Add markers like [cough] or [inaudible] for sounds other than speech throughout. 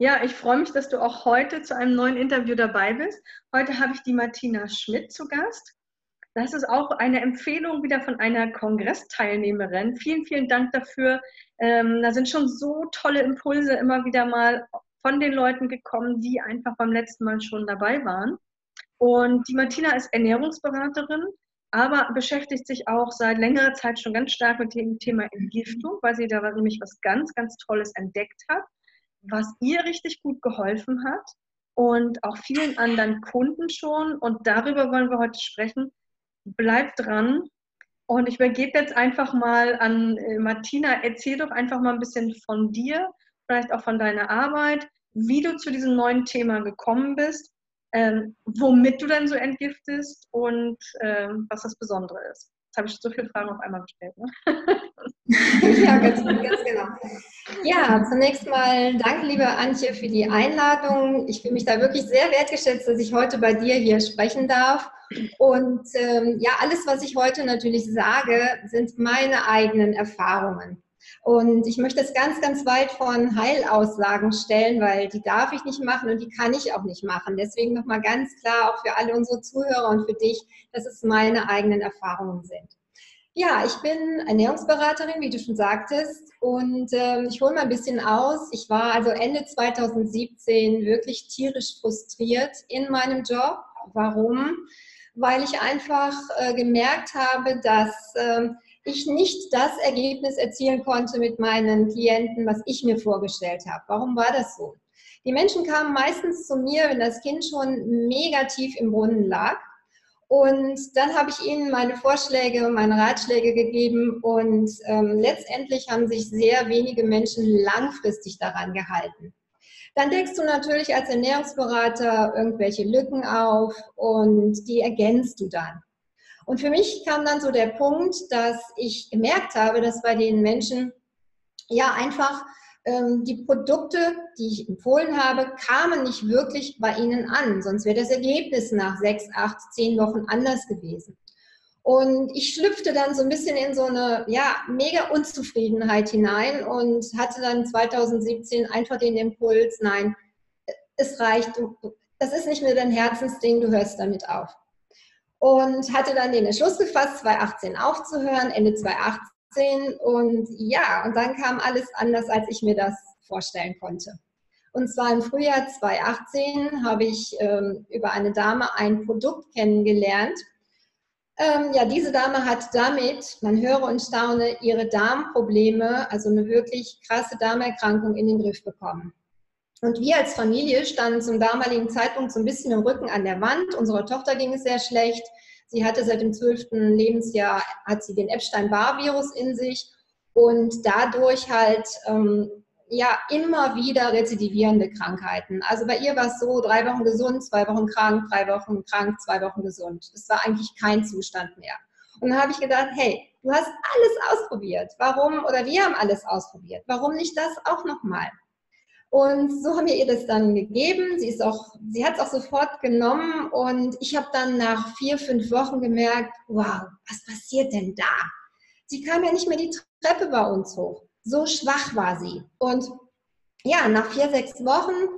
Ja, ich freue mich, dass du auch heute zu einem neuen Interview dabei bist. Heute habe ich die Martina Schmidt zu Gast. Das ist auch eine Empfehlung wieder von einer Kongressteilnehmerin. Vielen, vielen Dank dafür. Ähm, da sind schon so tolle Impulse immer wieder mal von den Leuten gekommen, die einfach beim letzten Mal schon dabei waren. Und die Martina ist Ernährungsberaterin, aber beschäftigt sich auch seit längerer Zeit schon ganz stark mit dem Thema Entgiftung, weil sie da nämlich was ganz, ganz Tolles entdeckt hat, was ihr richtig gut geholfen hat und auch vielen anderen Kunden schon. Und darüber wollen wir heute sprechen. Bleibt dran. Und ich übergebe jetzt einfach mal an äh, Martina. Erzähl doch einfach mal ein bisschen von dir, vielleicht auch von deiner Arbeit, wie du zu diesem neuen Thema gekommen bist ähm, womit du dann so entgiftest und ähm, was das Besondere ist. Jetzt habe ich so viele Fragen auf einmal gestellt. Ne? [laughs] ja, ganz, ganz genau. Ja, zunächst mal danke, liebe Antje, für die Einladung. Ich fühle mich da wirklich sehr wertgeschätzt, dass ich heute bei dir hier sprechen darf. Und ähm, ja, alles, was ich heute natürlich sage, sind meine eigenen Erfahrungen. Und ich möchte es ganz, ganz weit von Heilaussagen stellen, weil die darf ich nicht machen und die kann ich auch nicht machen. Deswegen nochmal ganz klar auch für alle unsere Zuhörer und für dich, dass es meine eigenen Erfahrungen sind. Ja, ich bin Ernährungsberaterin, wie du schon sagtest, und äh, ich hole mal ein bisschen aus. Ich war also Ende 2017 wirklich tierisch frustriert in meinem Job. Warum? Weil ich einfach äh, gemerkt habe, dass äh, ich nicht das Ergebnis erzielen konnte mit meinen Klienten, was ich mir vorgestellt habe. Warum war das so? Die Menschen kamen meistens zu mir, wenn das Kind schon mega tief im Brunnen lag. Und dann habe ich ihnen meine Vorschläge, meine Ratschläge gegeben und ähm, letztendlich haben sich sehr wenige Menschen langfristig daran gehalten. Dann deckst du natürlich als Ernährungsberater irgendwelche Lücken auf und die ergänzt du dann. Und für mich kam dann so der Punkt, dass ich gemerkt habe, dass bei den Menschen ja einfach ähm, die Produkte, die ich empfohlen habe, kamen nicht wirklich bei ihnen an. Sonst wäre das Ergebnis nach sechs, acht, zehn Wochen anders gewesen. Und ich schlüpfte dann so ein bisschen in so eine ja, mega Unzufriedenheit hinein und hatte dann 2017 einfach den Impuls, nein, es reicht, das ist nicht mehr dein Herzensding, du hörst damit auf und hatte dann den Entschluss gefasst, 2018 aufzuhören, Ende 2018 und ja, und dann kam alles anders, als ich mir das vorstellen konnte. Und zwar im Frühjahr 2018 habe ich ähm, über eine Dame ein Produkt kennengelernt. Ähm, ja, diese Dame hat damit, man höre und staune, ihre Darmprobleme, also eine wirklich krasse Darmerkrankung in den Griff bekommen. Und wir als Familie standen zum damaligen Zeitpunkt so ein bisschen im Rücken an der Wand. Unserer Tochter ging es sehr schlecht. Sie hatte seit dem zwölften Lebensjahr hat sie den Epstein-Barr-Virus in sich und dadurch halt ähm, ja immer wieder rezidivierende Krankheiten. Also bei ihr war es so, drei Wochen gesund, zwei Wochen krank, drei Wochen krank, zwei Wochen gesund. Es war eigentlich kein Zustand mehr. Und dann habe ich gedacht, hey, du hast alles ausprobiert. Warum, oder wir haben alles ausprobiert. Warum nicht das auch nochmal? Und so haben wir ihr das dann gegeben. Sie, sie hat es auch sofort genommen und ich habe dann nach vier, fünf Wochen gemerkt, wow, was passiert denn da? Sie kam ja nicht mehr die Treppe bei uns hoch. So schwach war sie. Und ja, nach vier, sechs Wochen,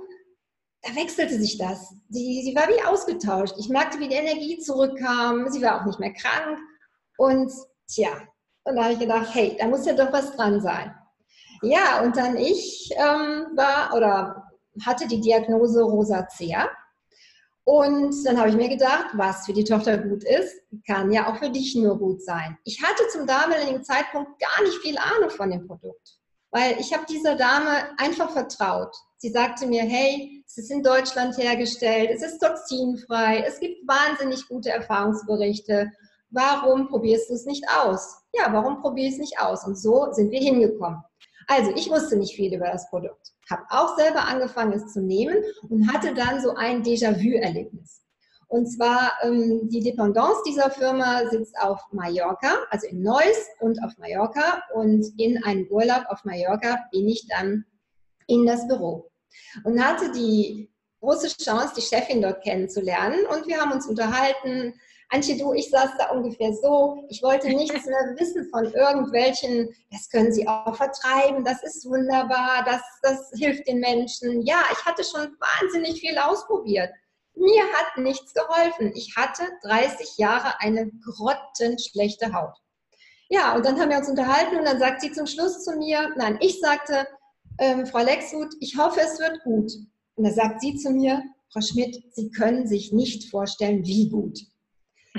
da wechselte sich das. Sie, sie war wie ausgetauscht. Ich merkte, wie die Energie zurückkam. Sie war auch nicht mehr krank. Und tja, und da habe ich gedacht, hey, da muss ja doch was dran sein. Ja, und dann ich ähm, war oder hatte die Diagnose Rosacea. Und dann habe ich mir gedacht, was für die Tochter gut ist, kann ja auch für dich nur gut sein. Ich hatte zum damaligen Zeitpunkt gar nicht viel Ahnung von dem Produkt, weil ich habe dieser Dame einfach vertraut. Sie sagte mir, hey, es ist in Deutschland hergestellt, es ist toxinfrei, es gibt wahnsinnig gute Erfahrungsberichte. Warum probierst du es nicht aus? Ja, warum probiere ich es nicht aus? Und so sind wir hingekommen. Also ich wusste nicht viel über das Produkt, habe auch selber angefangen, es zu nehmen und hatte dann so ein Déjà-vu-Erlebnis. Und zwar ähm, die Dependance dieser Firma sitzt auf Mallorca, also in Neuss und auf Mallorca. Und in einem Urlaub auf Mallorca bin ich dann in das Büro und hatte die große Chance, die Chefin dort kennenzulernen. Und wir haben uns unterhalten, Antje, du, ich saß da ungefähr so. Ich wollte nichts mehr [laughs] wissen von irgendwelchen, das können sie auch vertreiben, das ist wunderbar, das, das hilft den Menschen. Ja, ich hatte schon wahnsinnig viel ausprobiert. Mir hat nichts geholfen. Ich hatte 30 Jahre eine grottenschlechte Haut. Ja, und dann haben wir uns unterhalten und dann sagt sie zum Schluss zu mir, nein, ich sagte, ähm, Frau Lexhut, ich hoffe, es wird gut. Und da sagt sie zu mir, Frau Schmidt, Sie können sich nicht vorstellen, wie gut.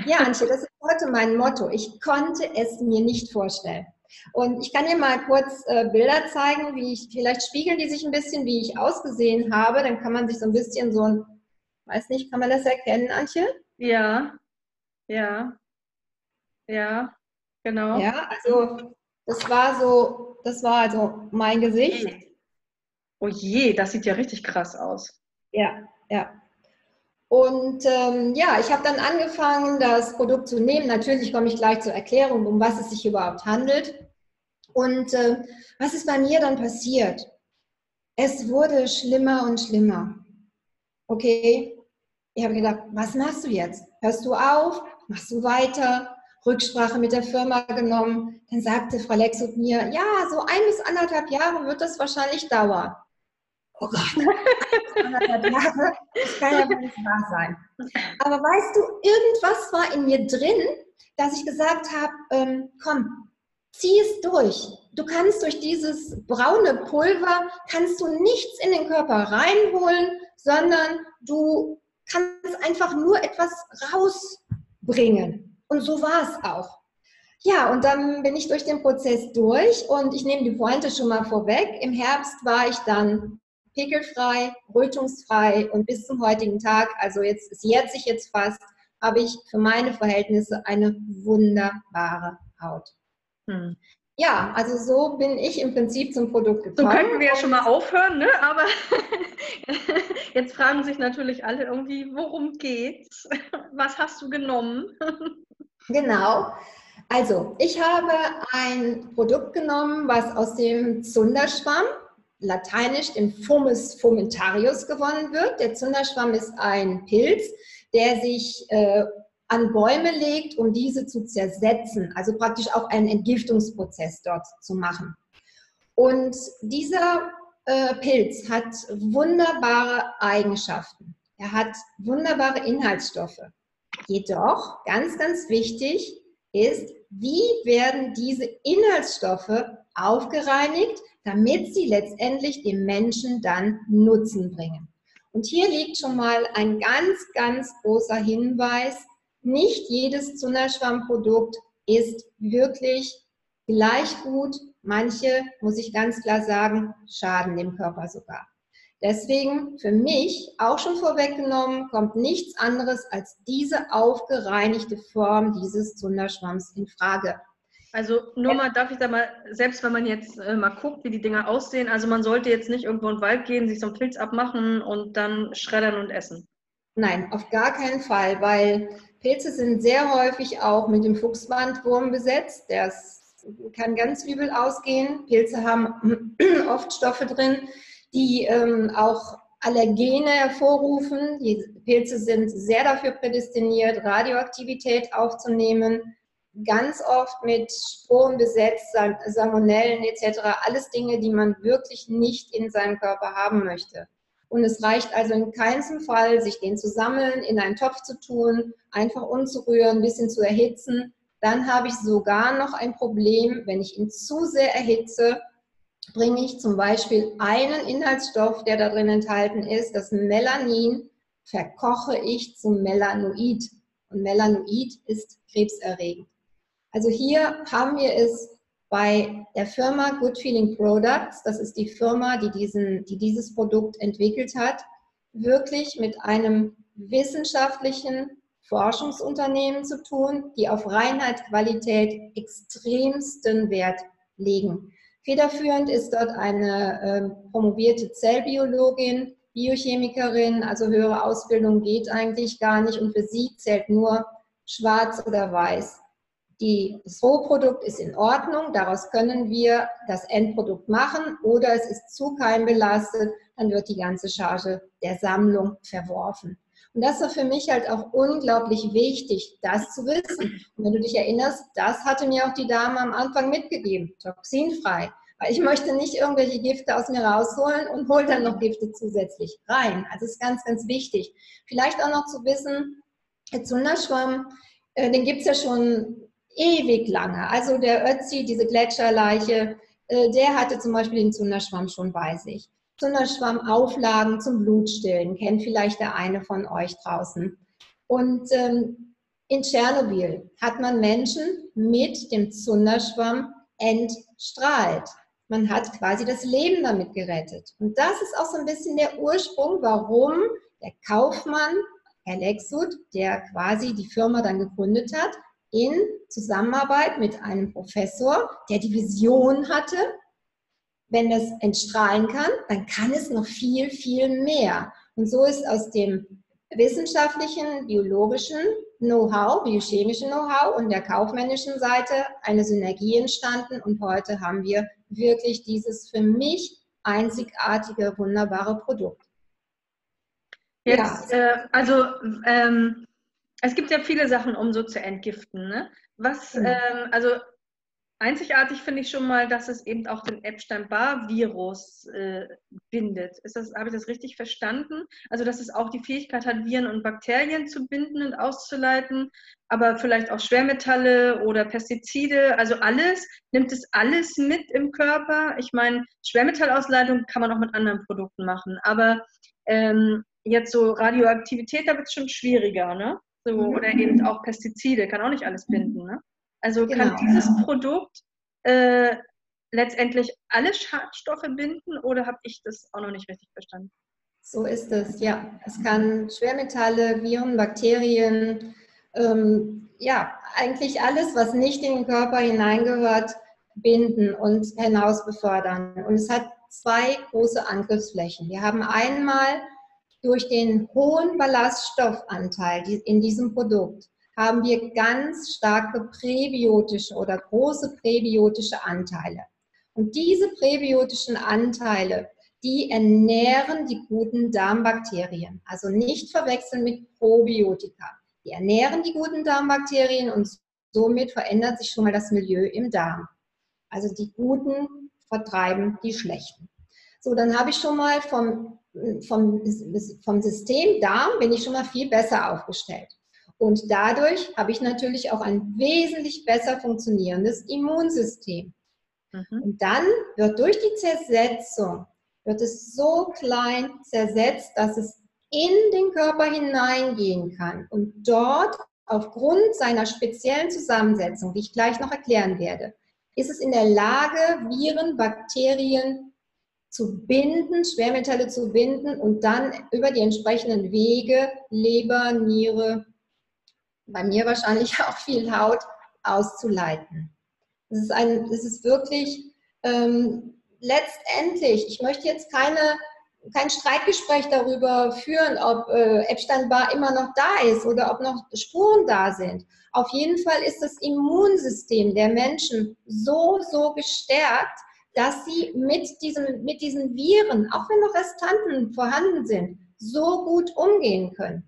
Ja, Antje, das ist heute mein Motto. Ich konnte es mir nicht vorstellen. Und ich kann dir mal kurz äh, Bilder zeigen, wie ich, vielleicht spiegeln die sich ein bisschen, wie ich ausgesehen habe. Dann kann man sich so ein bisschen so ein, weiß nicht, kann man das erkennen, Antje? Ja, ja, ja, genau. Ja, also das war so, das war also mein Gesicht. Oh je, das sieht ja richtig krass aus. Ja, ja. Und ähm, ja, ich habe dann angefangen, das Produkt zu nehmen. Natürlich komme ich gleich zur Erklärung, um was es sich überhaupt handelt. Und äh, was ist bei mir dann passiert? Es wurde schlimmer und schlimmer. Okay, ich habe gedacht, was machst du jetzt? Hörst du auf? Machst du weiter? Rücksprache mit der Firma genommen. Dann sagte Frau Lexut mir, ja, so ein bis anderthalb Jahre wird das wahrscheinlich dauern oh Gott, das kann ja wohl nicht wahr sein. Aber weißt du, irgendwas war in mir drin, dass ich gesagt habe, ähm, komm, zieh es durch. Du kannst durch dieses braune Pulver, kannst du nichts in den Körper reinholen, sondern du kannst einfach nur etwas rausbringen. Und so war es auch. Ja, und dann bin ich durch den Prozess durch und ich nehme die Pointe schon mal vorweg. Im Herbst war ich dann pickelfrei, rötungsfrei und bis zum heutigen Tag, also jetzt, es jährt sich jetzt fast, habe ich für meine Verhältnisse eine wunderbare Haut. Hm. Ja, also so bin ich im Prinzip zum Produkt gekommen. So könnten wir ja schon mal aufhören, ne? aber [laughs] jetzt fragen sich natürlich alle irgendwie, worum geht's? Was hast du genommen? genau. Also, ich habe ein Produkt genommen, was aus dem Zunderschwamm lateinisch dem Fumus fomentarius gewonnen wird. Der Zunderschwamm ist ein Pilz, der sich äh, an Bäume legt, um diese zu zersetzen, also praktisch auch einen Entgiftungsprozess dort zu machen. Und dieser äh, Pilz hat wunderbare Eigenschaften. Er hat wunderbare Inhaltsstoffe. Jedoch, ganz, ganz wichtig ist, wie werden diese Inhaltsstoffe aufgereinigt, damit sie letztendlich dem Menschen dann Nutzen bringen. Und hier liegt schon mal ein ganz, ganz großer Hinweis. Nicht jedes Zunderschwammprodukt ist wirklich gleich gut. Manche, muss ich ganz klar sagen, schaden dem Körper sogar. Deswegen für mich auch schon vorweggenommen, kommt nichts anderes als diese aufgereinigte Form dieses Zunderschwamms in Frage. Also nur mal, darf ich da mal, selbst wenn man jetzt äh, mal guckt, wie die Dinger aussehen, also man sollte jetzt nicht irgendwo in den Wald gehen, sich so einen Pilz abmachen und dann schreddern und essen. Nein, auf gar keinen Fall, weil Pilze sind sehr häufig auch mit dem Fuchsbandwurm besetzt. Das kann ganz übel ausgehen. Pilze haben [clears throat] oft Stoffe drin, die ähm, auch Allergene hervorrufen. Die Pilze sind sehr dafür prädestiniert, Radioaktivität aufzunehmen ganz oft mit Sporen besetzt, Salmonellen etc. Alles Dinge, die man wirklich nicht in seinem Körper haben möchte. Und es reicht also in keinem Fall, sich den zu sammeln, in einen Topf zu tun, einfach umzurühren, ein bisschen zu erhitzen. Dann habe ich sogar noch ein Problem, wenn ich ihn zu sehr erhitze, bringe ich zum Beispiel einen Inhaltsstoff, der da drin enthalten ist, das Melanin, verkoche ich zum Melanoid. Und Melanoid ist krebserregend. Also hier haben wir es bei der Firma Good Feeling Products, das ist die Firma, die, diesen, die dieses Produkt entwickelt hat, wirklich mit einem wissenschaftlichen Forschungsunternehmen zu tun, die auf Reinheit, Qualität extremsten Wert legen. Federführend ist dort eine äh, promovierte Zellbiologin, Biochemikerin, also höhere Ausbildung geht eigentlich gar nicht und für sie zählt nur schwarz oder weiß. Die, das Rohprodukt ist in Ordnung, daraus können wir das Endprodukt machen oder es ist zu keimbelastet, dann wird die ganze Charge der Sammlung verworfen. Und das war für mich halt auch unglaublich wichtig, das zu wissen. Und wenn du dich erinnerst, das hatte mir auch die Dame am Anfang mitgegeben, toxinfrei. Weil ich möchte nicht irgendwelche Gifte aus mir rausholen und hole dann noch Gifte zusätzlich rein. Also ist ganz, ganz wichtig. Vielleicht auch noch zu wissen, der Zunderschwamm, äh, den gibt es ja schon ewig lange. Also der Ötzi, diese Gletscherleiche, äh, der hatte zum Beispiel den Zunderschwamm schon bei sich. Zunderschwammauflagen zum Blutstillen, kennt vielleicht der eine von euch draußen. Und ähm, in Tschernobyl hat man Menschen mit dem Zunderschwamm entstrahlt. Man hat quasi das Leben damit gerettet. Und das ist auch so ein bisschen der Ursprung, warum der Kaufmann, Herr Lexut, der quasi die Firma dann gegründet hat, in Zusammenarbeit mit einem Professor, der die Vision hatte, wenn es entstrahlen kann, dann kann es noch viel, viel mehr. Und so ist aus dem wissenschaftlichen, biologischen Know-how, biochemischen Know-how und der kaufmännischen Seite eine Synergie entstanden. Und heute haben wir wirklich dieses für mich einzigartige, wunderbare Produkt. Jetzt, ja. äh, also ähm, es gibt ja viele Sachen, um so zu entgiften. Ne? Was, mhm. ähm, also einzigartig finde ich schon mal, dass es eben auch den Epstein-Barr-Virus äh, bindet. Habe ich das richtig verstanden? Also, dass es auch die Fähigkeit hat, Viren und Bakterien zu binden und auszuleiten, aber vielleicht auch Schwermetalle oder Pestizide, also alles. Nimmt es alles mit im Körper? Ich meine, Schwermetallausleitung kann man auch mit anderen Produkten machen, aber ähm, jetzt so Radioaktivität, da wird es schon schwieriger, ne? So, mhm. Oder eben auch Pestizide, kann auch nicht alles binden. Ne? Also genau. kann dieses Produkt äh, letztendlich alle Schadstoffe binden oder habe ich das auch noch nicht richtig verstanden? So ist es, ja. Es kann Schwermetalle, Viren, Bakterien, ähm, ja, eigentlich alles, was nicht in den Körper hineingehört, binden und hinaus befördern. Und es hat zwei große Angriffsflächen. Wir haben einmal durch den hohen Ballaststoffanteil in diesem Produkt haben wir ganz starke präbiotische oder große präbiotische Anteile. Und diese präbiotischen Anteile, die ernähren die guten Darmbakterien. Also nicht verwechseln mit Probiotika. Die ernähren die guten Darmbakterien und somit verändert sich schon mal das Milieu im Darm. Also die guten vertreiben die schlechten. So, dann habe ich schon mal vom vom, vom System Darm bin ich schon mal viel besser aufgestellt. Und dadurch habe ich natürlich auch ein wesentlich besser funktionierendes Immunsystem. Mhm. Und dann wird durch die Zersetzung, wird es so klein zersetzt, dass es in den Körper hineingehen kann und dort aufgrund seiner speziellen Zusammensetzung, die ich gleich noch erklären werde, ist es in der Lage, Viren, Bakterien zu binden, Schwermetalle zu binden und dann über die entsprechenden Wege, Leber, Niere, bei mir wahrscheinlich [laughs] auch viel Haut, auszuleiten. Das ist, ein, das ist wirklich ähm, letztendlich, ich möchte jetzt keine, kein Streitgespräch darüber führen, ob äh, Epstein-Barr immer noch da ist oder ob noch Spuren da sind. Auf jeden Fall ist das Immunsystem der Menschen so, so gestärkt, dass sie mit, diesem, mit diesen Viren, auch wenn noch Restanten vorhanden sind, so gut umgehen können.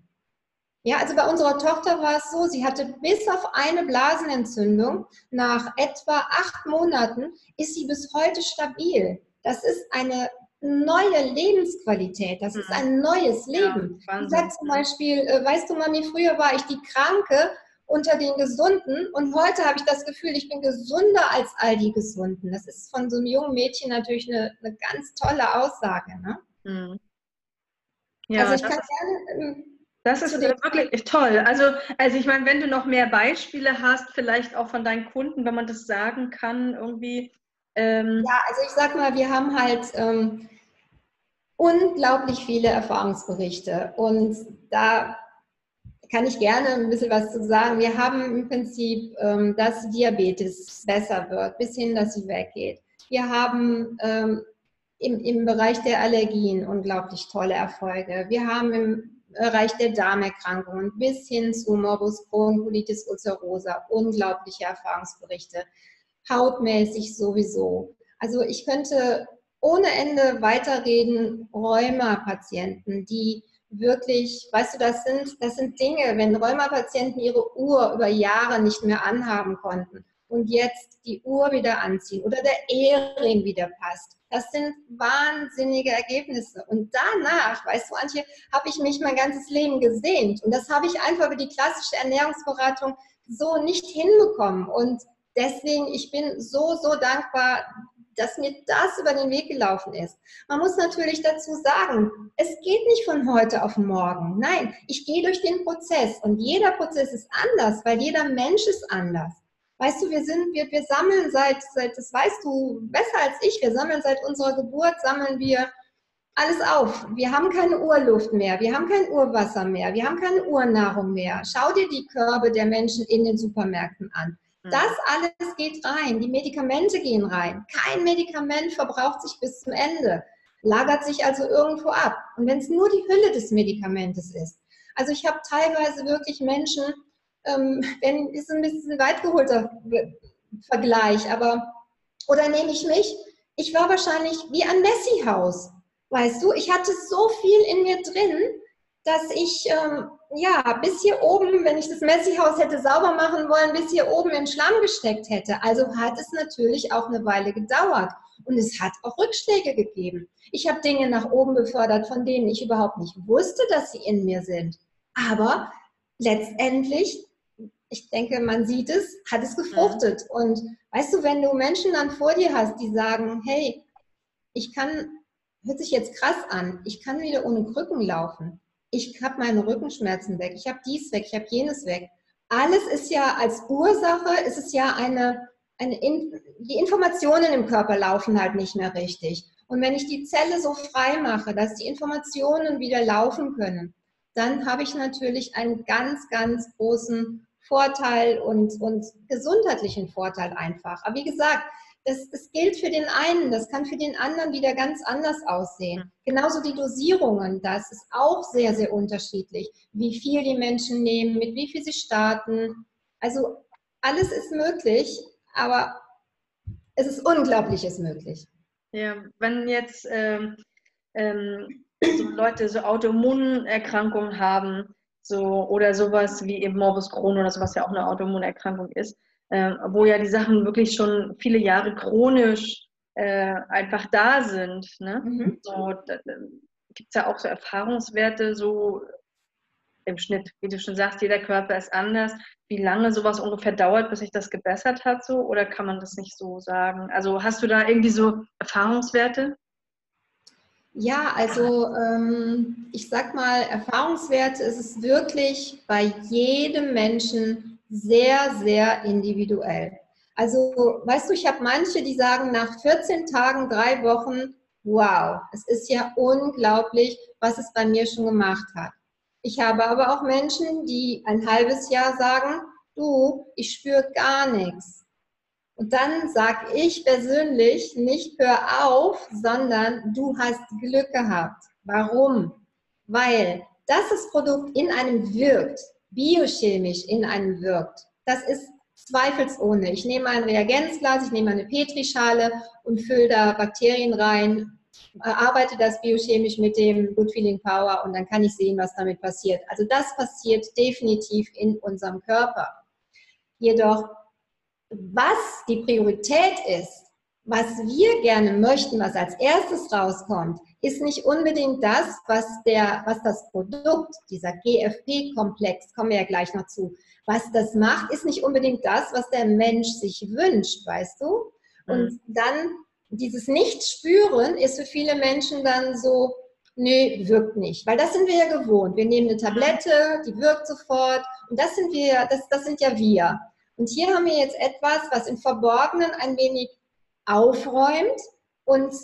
Ja, also bei unserer Tochter war es so, sie hatte bis auf eine Blasenentzündung nach etwa acht Monaten ist sie bis heute stabil. Das ist eine neue Lebensqualität, das ist mhm. ein neues Leben. Ja, ich sage zum Beispiel, äh, weißt du, Mami, früher war ich die Kranke unter den Gesunden. Und heute habe ich das Gefühl, ich bin gesunder als all die Gesunden. Das ist von so einem jungen Mädchen natürlich eine, eine ganz tolle Aussage. Ne? Mhm. Ja, also ich kann gerne. Ähm, das ist wirklich toll. Also, also ich meine, wenn du noch mehr Beispiele hast, vielleicht auch von deinen Kunden, wenn man das sagen kann, irgendwie. Ähm ja, also ich sag mal, wir haben halt ähm, unglaublich viele Erfahrungsberichte und da kann ich gerne ein bisschen was zu sagen. Wir haben im Prinzip, ähm, dass Diabetes besser wird, bis hin, dass sie weggeht. Wir haben ähm, im, im Bereich der Allergien unglaublich tolle Erfolge. Wir haben im Bereich der Darmerkrankungen bis hin zu Morbus Crohn, Colitis ulcerosa unglaubliche Erfahrungsberichte. Hautmäßig sowieso. Also ich könnte ohne Ende weiterreden, Rheuma-Patienten, die wirklich, weißt du, das sind, das sind Dinge, wenn Rheumapatienten ihre Uhr über Jahre nicht mehr anhaben konnten und jetzt die Uhr wieder anziehen oder der Ehering wieder passt. Das sind wahnsinnige Ergebnisse. Und danach, weißt du, Antje, habe ich mich mein ganzes Leben gesehnt. Und das habe ich einfach über die klassische Ernährungsberatung so nicht hinbekommen. Und deswegen, ich bin so, so dankbar, dass mir das über den Weg gelaufen ist. Man muss natürlich dazu sagen, es geht nicht von heute auf morgen. Nein, ich gehe durch den Prozess und jeder Prozess ist anders, weil jeder Mensch ist anders. Weißt du, wir sind, wir, wir sammeln seit, seit, das weißt du besser als ich, wir sammeln seit unserer Geburt, sammeln wir alles auf. Wir haben keine Urluft mehr, wir haben kein Urwasser mehr, wir haben keine Urnahrung mehr. Schau dir die Körbe der Menschen in den Supermärkten an. Mhm. Das alles geht rein, die Medikamente gehen rein. Kein Medikament verbraucht sich bis zum Ende, lagert sich also irgendwo ab. Und wenn es nur die Hülle des Medikamentes ist. Also ich habe teilweise wirklich Menschen, ähm, [laughs] wenn, ist ein bisschen weit geholter Vergleich, aber, oder nehme ich mich, ich war wahrscheinlich wie ein Messi-Haus. Weißt du, ich hatte so viel in mir drin, dass ich ähm, ja bis hier oben, wenn ich das Messi-Haus hätte sauber machen wollen, bis hier oben im Schlamm gesteckt hätte. Also hat es natürlich auch eine Weile gedauert. Und es hat auch Rückschläge gegeben. Ich habe Dinge nach oben befördert, von denen ich überhaupt nicht wusste, dass sie in mir sind. Aber letztendlich, ich denke, man sieht es, hat es gefruchtet. Und weißt du, wenn du Menschen dann vor dir hast, die sagen, hey, ich kann, hört sich jetzt krass an, ich kann wieder ohne Krücken laufen ich habe meine Rückenschmerzen weg, ich habe dies weg, ich habe jenes weg. Alles ist ja als Ursache, ist es ja eine, eine in, die Informationen im Körper laufen halt nicht mehr richtig. Und wenn ich die Zelle so frei mache, dass die Informationen wieder laufen können, dann habe ich natürlich einen ganz, ganz großen Vorteil und, und gesundheitlichen Vorteil einfach. Aber wie gesagt, das, das gilt für den einen, das kann für den anderen wieder ganz anders aussehen. Genauso die Dosierungen, das ist auch sehr, sehr unterschiedlich, wie viel die Menschen nehmen, mit wie viel sie starten. Also alles ist möglich, aber es ist Unglaubliches möglich. Ja, wenn jetzt ähm, ähm, so Leute so Autoimmunerkrankungen haben, so oder sowas wie eben Morbus Crohn oder sowas ja auch eine Autoimmunerkrankung ist, äh, wo ja die Sachen wirklich schon viele Jahre chronisch äh, einfach da sind. Ne? Mhm. So, gibt es ja auch so Erfahrungswerte, so im Schnitt, wie du schon sagst, jeder Körper ist anders. Wie lange sowas ungefähr dauert, bis sich das gebessert hat, so oder kann man das nicht so sagen? Also hast du da irgendwie so Erfahrungswerte? Ja, also ähm, ich sag mal, Erfahrungswerte ist es wirklich bei jedem Menschen sehr, sehr individuell. Also, weißt du, ich habe manche, die sagen nach 14 Tagen, drei Wochen, wow, es ist ja unglaublich, was es bei mir schon gemacht hat. Ich habe aber auch Menschen, die ein halbes Jahr sagen, du, ich spüre gar nichts. Und dann sage ich persönlich nicht hör auf, sondern du hast Glück gehabt. Warum? Weil dass das Produkt in einem wirkt, biochemisch in einem wirkt. Das ist zweifelsohne. Ich nehme ein Reagenzglas, ich nehme eine Petrischale und fülle da Bakterien rein, arbeite das biochemisch mit dem Good Feeling Power und dann kann ich sehen, was damit passiert. Also das passiert definitiv in unserem Körper. Jedoch, was die Priorität ist, was wir gerne möchten, was als erstes rauskommt, ist nicht unbedingt das, was, der, was das Produkt, dieser GFP-Komplex, kommen wir ja gleich noch zu, was das macht, ist nicht unbedingt das, was der Mensch sich wünscht, weißt du? Und mhm. dann dieses Nicht-Spüren ist für viele Menschen dann so, nee, wirkt nicht. Weil das sind wir ja gewohnt. Wir nehmen eine Tablette, die wirkt sofort. Und das sind wir, das, das sind ja wir. Und hier haben wir jetzt etwas, was im Verborgenen ein wenig aufräumt und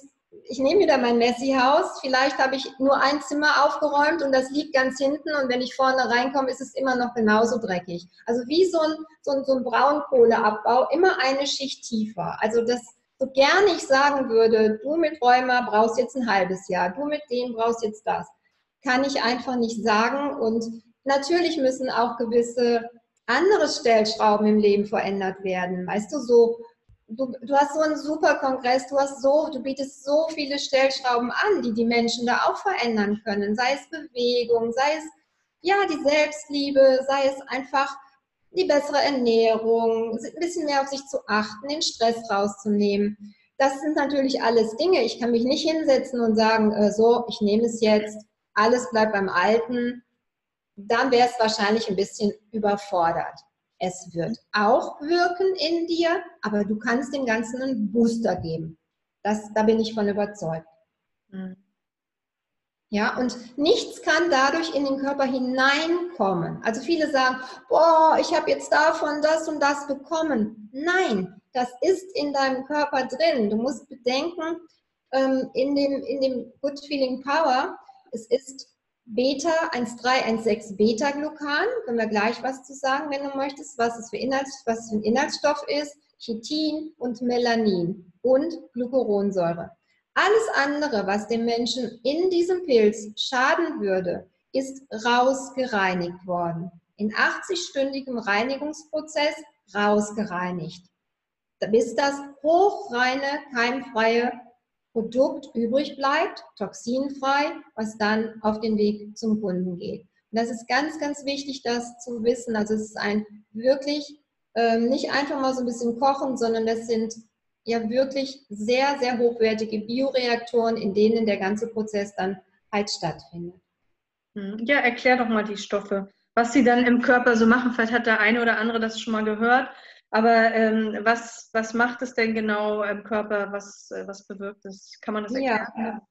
ich nehme wieder mein Messi-Haus. Vielleicht habe ich nur ein Zimmer aufgeräumt und das liegt ganz hinten und wenn ich vorne reinkomme, ist es immer noch genauso dreckig. Also wie so ein, so ein, so ein Braunkohleabbau, immer eine Schicht tiefer. Also das, so gerne ich sagen würde, du mit Rheuma brauchst jetzt ein halbes Jahr, du mit dem brauchst jetzt das, kann ich einfach nicht sagen. Und natürlich müssen auch gewisse andere Stellschrauben im Leben verändert werden. Weißt du, so du, du hast so einen super Kongress, du hast so, du bietest so viele Stellschrauben an, die die Menschen da auch verändern können. Sei es Bewegung, sei es ja die Selbstliebe, sei es einfach die bessere Ernährung, ein bisschen mehr auf sich zu achten, den Stress rauszunehmen. Das sind natürlich alles Dinge. Ich kann mich nicht hinsetzen und sagen, äh, so, ich nehme es jetzt, alles bleibt beim Alten. Dann wäre es wahrscheinlich ein bisschen überfordert. Es wird auch wirken in dir, aber du kannst dem Ganzen einen Booster geben. Das, da bin ich von überzeugt. Mhm. Ja, und nichts kann dadurch in den Körper hineinkommen. Also viele sagen, boah, ich habe jetzt davon das und das bekommen. Nein, das ist in deinem Körper drin. Du musst bedenken, ähm, in, dem, in dem Good Feeling Power, es ist Beta 1316 Beta-Glucan, können wir gleich was zu sagen, wenn du möchtest, was es für, Inhalts, was für ein Inhaltsstoff ist, Chitin und Melanin und Glucuronsäure. Alles andere, was dem Menschen in diesem Pilz schaden würde, ist rausgereinigt worden. In 80-stündigem Reinigungsprozess rausgereinigt. Bis das hochreine, keimfreie Produkt übrig bleibt, toxinfrei, was dann auf den Weg zum Kunden geht. Und das ist ganz, ganz wichtig, das zu wissen. Also es ist ein wirklich ähm, nicht einfach mal so ein bisschen kochen, sondern das sind ja wirklich sehr, sehr hochwertige Bioreaktoren, in denen der ganze Prozess dann halt stattfindet. Hm. Ja, erklär doch mal die Stoffe, was sie dann im Körper so machen. Vielleicht hat der eine oder andere das schon mal gehört. Aber ähm, was, was macht es denn genau im Körper? Was, äh, was bewirkt es? Kann man das erklären? Ja.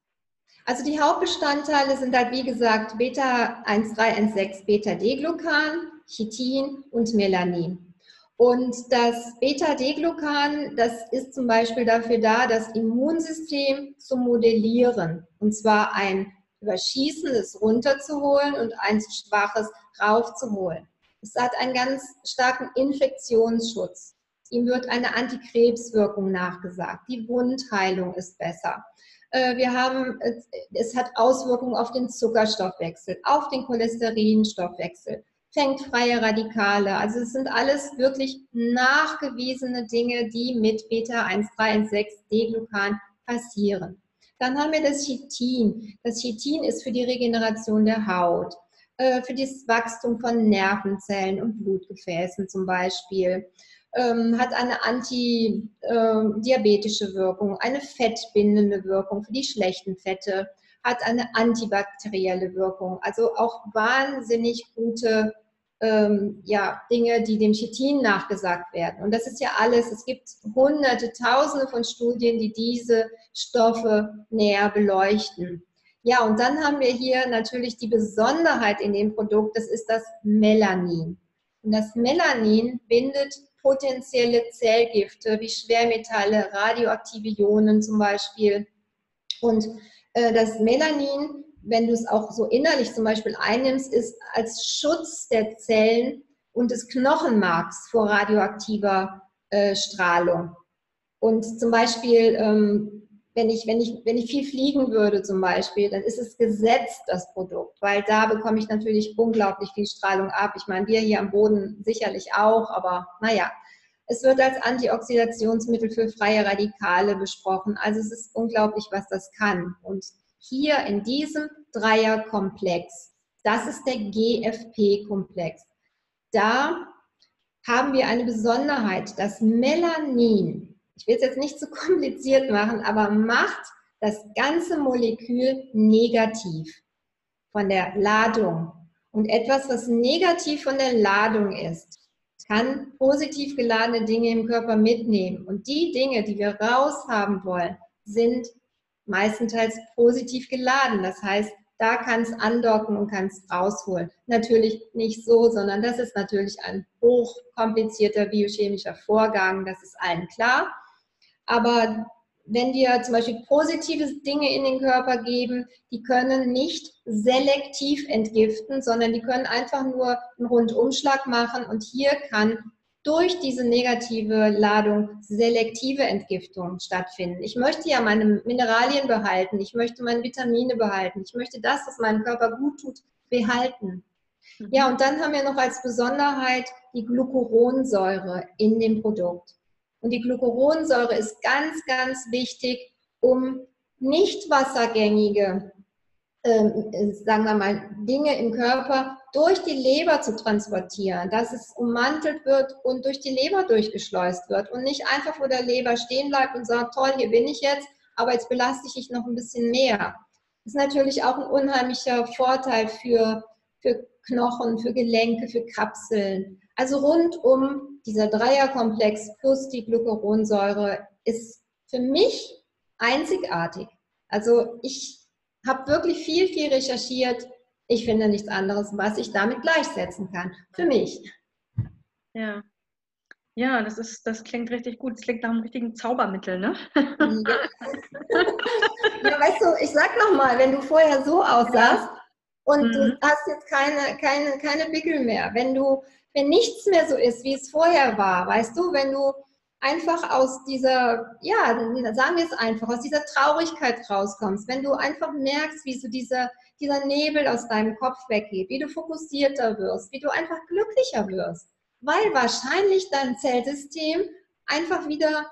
Also die Hauptbestandteile sind halt wie gesagt Beta-1316 Beta-D-Glucan, Chitin und Melanin. Und das Beta-D-Glucan, das ist zum Beispiel dafür da, das Immunsystem zu modellieren. Und zwar ein überschießendes runterzuholen und ein schwaches raufzuholen. Es hat einen ganz starken Infektionsschutz. Ihm wird eine Antikrebswirkung nachgesagt. Die Wundheilung ist besser. Äh, wir haben, es hat Auswirkungen auf den Zuckerstoffwechsel, auf den Cholesterinstoffwechsel, fängt freie Radikale. Also es sind alles wirklich nachgewiesene Dinge, die mit Beta-1316-D-Glucan passieren. Dann haben wir das Chitin. Das Chitin ist für die Regeneration der Haut. Äh, für das Wachstum von Nervenzellen und Blutgefäßen zum Beispiel. Ähm, hat eine antidiabetische ähm, Wirkung, eine fettbindende Wirkung für die schlechten Fette, hat eine antibakterielle Wirkung. Also auch wahnsinnig gute ähm, ja, Dinge, die dem Chitin nachgesagt werden. Und das ist ja alles, es gibt hunderte, tausende von Studien, die diese Stoffe näher beleuchten. Ja, und dann haben wir hier natürlich die Besonderheit in dem Produkt, das ist das Melanin. Und das Melanin bindet potenzielle Zellgifte wie Schwermetalle, radioaktive Ionen zum Beispiel. Und äh, das Melanin, wenn du es auch so innerlich zum Beispiel einnimmst, ist als Schutz der Zellen und des Knochenmarks vor radioaktiver äh, Strahlung. Und zum Beispiel ähm, wenn ich, wenn, ich, wenn ich viel fliegen würde zum Beispiel, dann ist es gesetzt, das Produkt, weil da bekomme ich natürlich unglaublich viel Strahlung ab. Ich meine, wir hier am Boden sicherlich auch, aber naja, es wird als Antioxidationsmittel für freie Radikale besprochen. Also es ist unglaublich, was das kann. Und hier in diesem Dreierkomplex, das ist der GFP-Komplex, da haben wir eine Besonderheit, das Melanin ich will es jetzt nicht zu kompliziert machen, aber macht das ganze Molekül negativ von der Ladung. Und etwas, was negativ von der Ladung ist, kann positiv geladene Dinge im Körper mitnehmen. Und die Dinge, die wir raushaben wollen, sind meistenteils positiv geladen. Das heißt, da kann es andocken und kann es rausholen. Natürlich nicht so, sondern das ist natürlich ein hochkomplizierter biochemischer Vorgang, das ist allen klar. Aber wenn wir zum Beispiel positive Dinge in den Körper geben, die können nicht selektiv entgiften, sondern die können einfach nur einen Rundumschlag machen. Und hier kann durch diese negative Ladung selektive Entgiftung stattfinden. Ich möchte ja meine Mineralien behalten, ich möchte meine Vitamine behalten, ich möchte das, was meinem Körper gut tut, behalten. Mhm. Ja, und dann haben wir noch als Besonderheit die Glucuronsäure in dem Produkt. Und die Glucuronsäure ist ganz, ganz wichtig, um nicht wassergängige, ähm, sagen wir mal, Dinge im Körper durch die Leber zu transportieren, dass es ummantelt wird und durch die Leber durchgeschleust wird und nicht einfach vor der Leber stehen bleibt und sagt, toll, hier bin ich jetzt, aber jetzt belaste ich dich noch ein bisschen mehr. Das ist natürlich auch ein unheimlicher Vorteil für, für Knochen, für Gelenke, für Kapseln. Also rundum dieser Dreierkomplex plus die Glucuronsäure ist für mich einzigartig. Also ich habe wirklich viel, viel recherchiert. Ich finde nichts anderes, was ich damit gleichsetzen kann. Für mich. Ja. Ja, das ist, das klingt richtig gut. Das klingt nach einem richtigen Zaubermittel, ne? Ja, [laughs] ja weißt du, ich sag nochmal, wenn du vorher so aussahst und mhm. du hast jetzt keine, keine, keine Pickel mehr, wenn du, wenn nichts mehr so ist, wie es vorher war, weißt du, wenn du einfach aus dieser, ja, sagen wir es einfach, aus dieser Traurigkeit rauskommst, wenn du einfach merkst, wie so dieser, dieser Nebel aus deinem Kopf weggeht, wie du fokussierter wirst, wie du einfach glücklicher wirst, weil wahrscheinlich dein Zellsystem einfach wieder,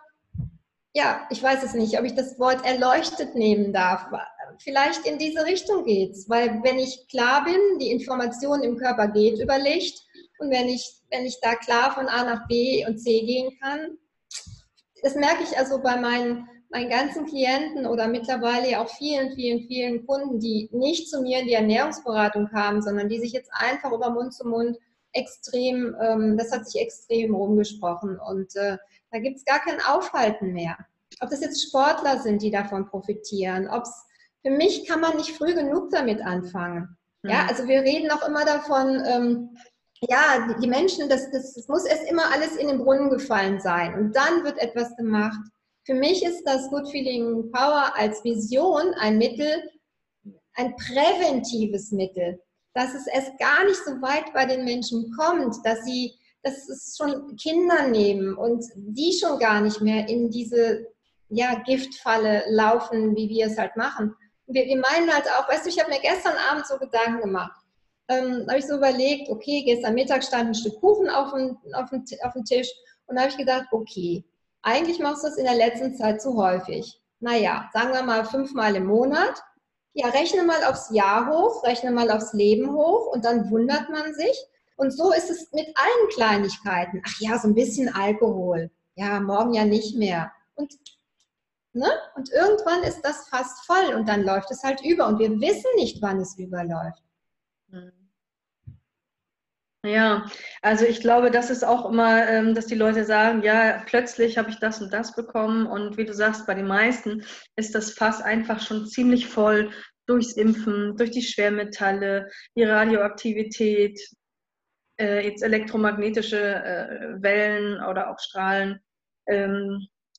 ja, ich weiß es nicht, ob ich das Wort erleuchtet nehmen darf, vielleicht in diese Richtung geht's, weil wenn ich klar bin, die Information im Körper geht über Licht und wenn ich, wenn ich da klar von A nach B und C gehen kann, das merke ich also bei meinen, meinen ganzen Klienten oder mittlerweile auch vielen, vielen, vielen Kunden, die nicht zu mir in die Ernährungsberatung kamen, sondern die sich jetzt einfach über Mund zu Mund extrem, ähm, das hat sich extrem rumgesprochen und äh, da gibt es gar kein Aufhalten mehr. Ob das jetzt Sportler sind, die davon profitieren, ob es für mich kann man nicht früh genug damit anfangen. Ja, mhm. also wir reden auch immer davon, ähm, ja, die Menschen, das, das, das muss erst immer alles in den Brunnen gefallen sein und dann wird etwas gemacht. Für mich ist das Good Feeling Power als Vision ein Mittel, ein präventives Mittel, dass es erst gar nicht so weit bei den Menschen kommt, dass sie, dass es schon Kinder nehmen und die schon gar nicht mehr in diese ja, Giftfalle laufen, wie wir es halt machen. Wir, wir meinen halt auch, weißt du, ich habe mir gestern Abend so Gedanken gemacht ähm, habe ich so überlegt, okay, gestern Mittag stand ein Stück Kuchen auf dem, auf dem, auf dem Tisch und da habe ich gedacht, okay, eigentlich machst du das in der letzten Zeit zu häufig. Naja, sagen wir mal fünfmal im Monat. Ja, rechne mal aufs Jahr hoch, rechne mal aufs Leben hoch und dann wundert man sich. Und so ist es mit allen Kleinigkeiten. Ach ja, so ein bisschen Alkohol. Ja, morgen ja nicht mehr. Und, ne? und irgendwann ist das fast voll und dann läuft es halt über und wir wissen nicht, wann es überläuft. Mhm. Ja, also ich glaube, das ist auch immer, ähm, dass die Leute sagen, ja, plötzlich habe ich das und das bekommen und wie du sagst, bei den meisten ist das Fass einfach schon ziemlich voll durchs Impfen, durch die Schwermetalle, die Radioaktivität, äh, jetzt elektromagnetische äh, Wellen oder auch Strahlen.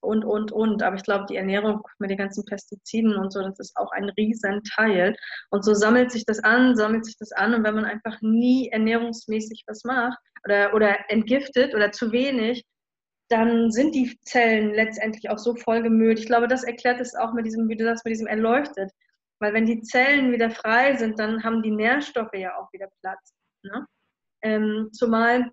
Und, und, und. Aber ich glaube, die Ernährung mit den ganzen Pestiziden und so, das ist auch ein Riesenteil. Und so sammelt sich das an, sammelt sich das an. Und wenn man einfach nie ernährungsmäßig was macht oder, oder entgiftet oder zu wenig, dann sind die Zellen letztendlich auch so vollgemüllt. Ich glaube, das erklärt es auch mit diesem, wie du sagst, mit diesem erleuchtet. Weil wenn die Zellen wieder frei sind, dann haben die Nährstoffe ja auch wieder Platz. Ne? Ähm, zumal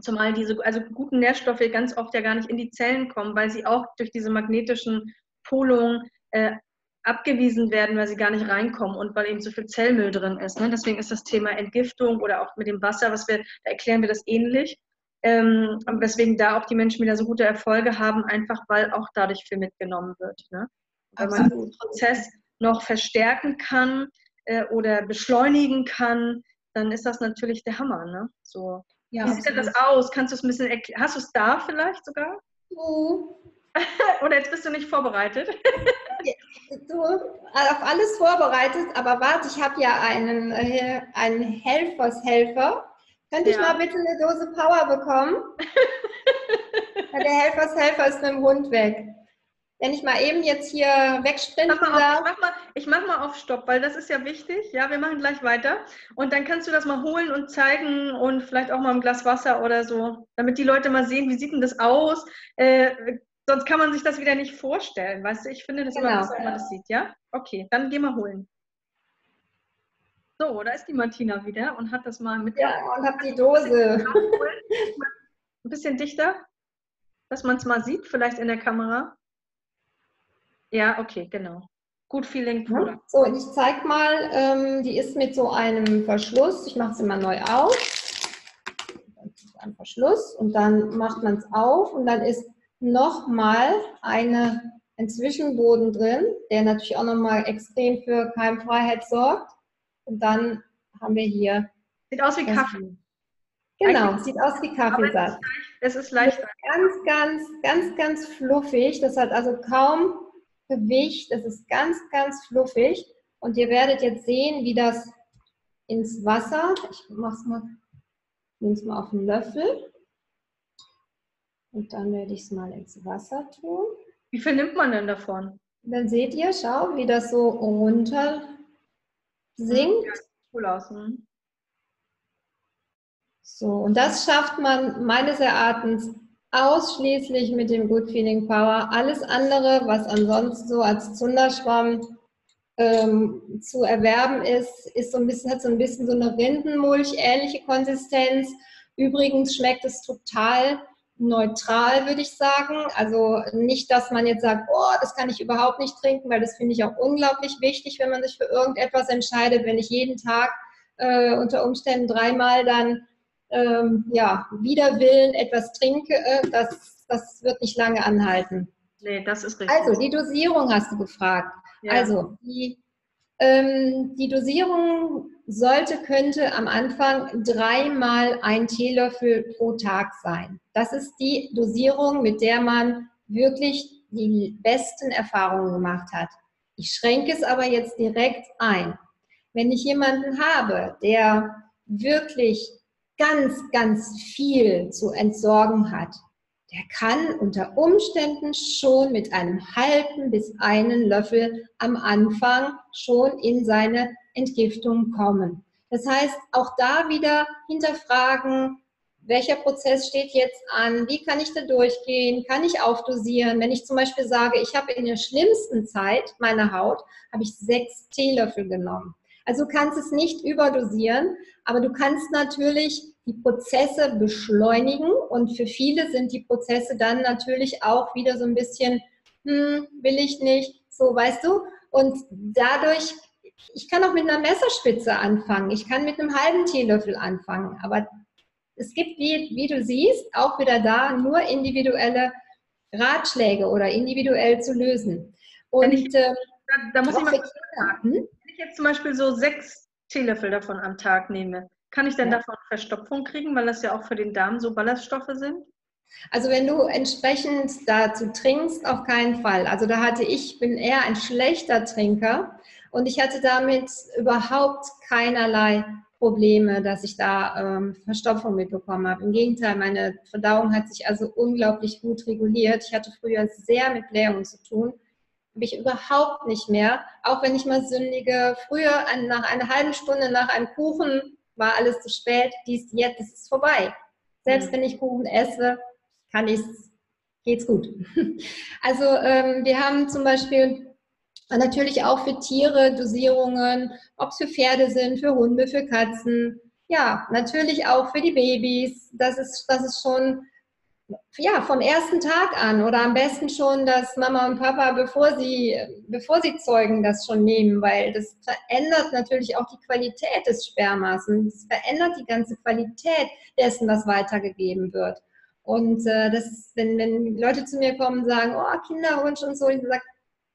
Zumal diese also guten Nährstoffe ganz oft ja gar nicht in die Zellen kommen, weil sie auch durch diese magnetischen Polungen äh, abgewiesen werden, weil sie gar nicht reinkommen und weil eben so viel Zellmüll drin ist. Ne? Deswegen ist das Thema Entgiftung oder auch mit dem Wasser, was wir, da erklären wir das ähnlich. Ähm, weswegen da auch die Menschen wieder so gute Erfolge haben, einfach weil auch dadurch viel mitgenommen wird. Ne? Wenn man den Prozess noch verstärken kann äh, oder beschleunigen kann, dann ist das natürlich der Hammer. Ne? So. Ja, Wie sieht denn das aus? Kannst du es ein bisschen erklären? Hast du es da vielleicht sogar? Uh. [laughs] Oder jetzt bist du nicht vorbereitet? du, auf alles vorbereitet, aber warte, ich habe ja einen, äh, einen Helfershelfer. Könnte ja. ich mal bitte eine Dose Power bekommen? [laughs] der Helfershelfer ist mit dem Hund weg. Wenn ich mal eben jetzt hier wegsprinten mach darf. Auf, mach mal, ich mache mal auf Stopp, weil das ist ja wichtig. Ja, wir machen gleich weiter. Und dann kannst du das mal holen und zeigen und vielleicht auch mal ein Glas Wasser oder so, damit die Leute mal sehen, wie sieht denn das aus. Äh, sonst kann man sich das wieder nicht vorstellen. Weißt du, ich finde das genau. immer besser, wenn man das sieht. Ja? Okay, dann geh mal holen. So, da ist die Martina wieder und hat das mal mit. Ja, und hat die Dose. [laughs] Ein bisschen dichter. dass man es mal sieht, vielleicht in der Kamera? Ja, okay, genau. Good Feeling Puder. So, und ich zeige mal, ähm, die ist mit so einem Verschluss. Ich mache sie mal neu auf. Ein Verschluss und dann macht man es auf und dann ist nochmal eine, ein Zwischenboden drin, der natürlich auch nochmal extrem für Keimfreiheit sorgt. Und dann haben wir hier. Sieht aus wie Kaffee. Genau, Eigentlich sieht aus wie Kaffeesatz. Es ist leicht. Ganz, ganz, ganz, ganz fluffig. Das hat also kaum Gewicht. Das ist ganz, ganz fluffig. Und ihr werdet jetzt sehen, wie das ins Wasser, ich mach's mal, nehme es mal auf einen Löffel. Und dann werde ich es mal ins Wasser tun. Wie viel nimmt man denn davon? Dann seht ihr, schau, wie das so runter sinkt. Ja, cool aus. Ne? So, und das schafft man meines Erachtens ausschließlich mit dem Good Feeling Power. Alles andere, was ansonsten so als Zunderschwamm ähm, zu erwerben ist, ist so ein bisschen, hat so ein bisschen so eine Rindenmulch ähnliche Konsistenz. Übrigens schmeckt es total neutral, würde ich sagen. Also nicht, dass man jetzt sagt, oh, das kann ich überhaupt nicht trinken, weil das finde ich auch unglaublich wichtig, wenn man sich für irgendetwas entscheidet. Wenn ich jeden Tag äh, unter Umständen dreimal dann ähm, ja, wider Willen etwas trinke, äh, das, das wird nicht lange anhalten. Nee, das ist richtig. Also, die Dosierung hast du gefragt. Ja. Also, die, ähm, die Dosierung sollte, könnte am Anfang dreimal ein Teelöffel pro Tag sein. Das ist die Dosierung, mit der man wirklich die besten Erfahrungen gemacht hat. Ich schränke es aber jetzt direkt ein. Wenn ich jemanden habe, der wirklich ganz, ganz viel zu entsorgen hat, der kann unter Umständen schon mit einem halben bis einen Löffel am Anfang schon in seine Entgiftung kommen. Das heißt, auch da wieder hinterfragen, welcher Prozess steht jetzt an, wie kann ich da durchgehen, kann ich aufdosieren. Wenn ich zum Beispiel sage, ich habe in der schlimmsten Zeit meiner Haut, habe ich sechs Teelöffel genommen. Also du kannst es nicht überdosieren, aber du kannst natürlich die Prozesse beschleunigen und für viele sind die Prozesse dann natürlich auch wieder so ein bisschen, hm, will ich nicht, so weißt du. Und dadurch, ich kann auch mit einer Messerspitze anfangen, ich kann mit einem halben Teelöffel anfangen, aber es gibt, wie, wie du siehst, auch wieder da nur individuelle Ratschläge oder individuell zu lösen. Und ich, äh, da, da, muss ich mal wenn ich jetzt zum Beispiel so sechs Teelöffel davon am Tag nehme, kann ich denn ja. davon Verstopfung kriegen, weil das ja auch für den Darm so Ballaststoffe sind? Also wenn du entsprechend dazu trinkst, auf keinen Fall. Also da hatte ich, bin eher ein schlechter Trinker und ich hatte damit überhaupt keinerlei Probleme, dass ich da ähm, Verstopfung mitbekommen habe. Im Gegenteil, meine Verdauung hat sich also unglaublich gut reguliert. Ich hatte früher sehr mit Blähungen zu tun. Habe ich überhaupt nicht mehr. Auch wenn ich mal sündige, früher nach einer halben Stunde nach einem Kuchen war alles zu spät, dies, jetzt ist es vorbei. Selbst mhm. wenn ich Kuchen esse, kann ich geht's gut. [laughs] Also ähm, wir haben zum Beispiel natürlich auch für Tiere Dosierungen, ob es für Pferde sind, für Hunde, für Katzen. Ja, natürlich auch für die Babys. Das ist, das ist schon ja, vom ersten Tag an oder am besten schon, dass Mama und Papa, bevor sie, bevor sie zeugen, das schon nehmen, weil das verändert natürlich auch die Qualität des Spermas und es verändert die ganze Qualität dessen, was weitergegeben wird. Und äh, das, wenn, wenn Leute zu mir kommen und sagen, oh, Kinderwunsch und so, ich sage,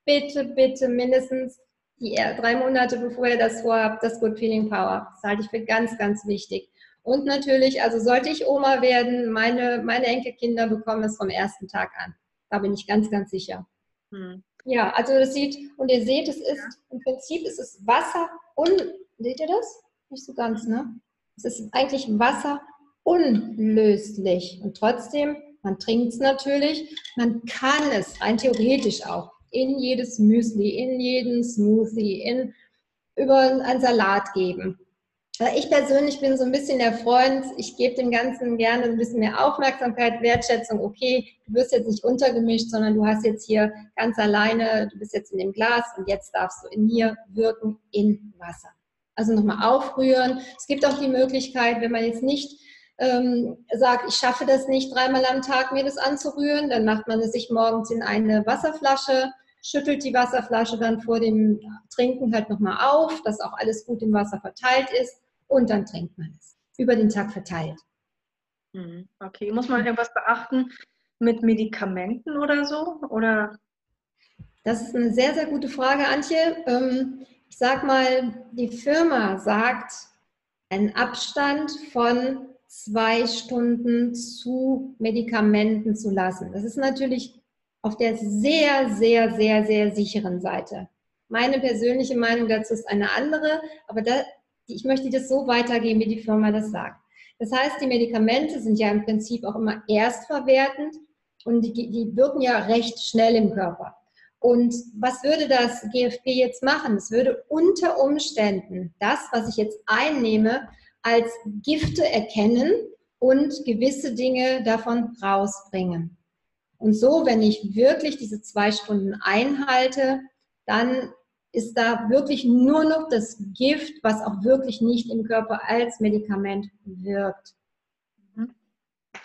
bitte, bitte mindestens die drei Monate, bevor ihr das vorhabt, das Good Feeling Power. Das halte ich für ganz, ganz wichtig. Und natürlich, also sollte ich Oma werden, meine, meine Enkelkinder bekommen es vom ersten Tag an. Da bin ich ganz, ganz sicher. Hm. Ja, also das sieht, und ihr seht, es ist, im Prinzip ist es Wasser und, seht ihr das? Nicht so ganz, ne? Es ist eigentlich Wasser unlöslich. Und trotzdem, man trinkt es natürlich, man kann es rein theoretisch auch in jedes Müsli, in jeden Smoothie, in, über einen Salat geben. Ich persönlich bin so ein bisschen der Freund, ich gebe dem Ganzen gerne ein bisschen mehr Aufmerksamkeit, Wertschätzung. Okay, du wirst jetzt nicht untergemischt, sondern du hast jetzt hier ganz alleine, du bist jetzt in dem Glas und jetzt darfst du in mir wirken in Wasser. Also nochmal aufrühren. Es gibt auch die Möglichkeit, wenn man jetzt nicht ähm, sagt, ich schaffe das nicht, dreimal am Tag mir das anzurühren, dann macht man es sich morgens in eine Wasserflasche, schüttelt die Wasserflasche dann vor dem Trinken halt nochmal auf, dass auch alles gut im Wasser verteilt ist und dann trinkt man es. Über den Tag verteilt. Mhm. Okay, muss man irgendwas beachten mit Medikamenten oder so? Oder? Das ist eine sehr, sehr gute Frage, Antje. Ähm, ich sag mal, die Firma sagt, einen Abstand von zwei Stunden zu Medikamenten zu lassen. Das ist natürlich auf der sehr, sehr, sehr, sehr sicheren Seite. Meine persönliche Meinung dazu ist eine andere, aber da, ich möchte das so weitergeben, wie die Firma das sagt. Das heißt, die Medikamente sind ja im Prinzip auch immer erstverwertend und die, die wirken ja recht schnell im Körper. Und was würde das GFP jetzt machen? Es würde unter Umständen das, was ich jetzt einnehme, als Gifte erkennen und gewisse Dinge davon rausbringen. Und so, wenn ich wirklich diese zwei Stunden einhalte, dann ist da wirklich nur noch das Gift, was auch wirklich nicht im Körper als Medikament wirkt. Mhm.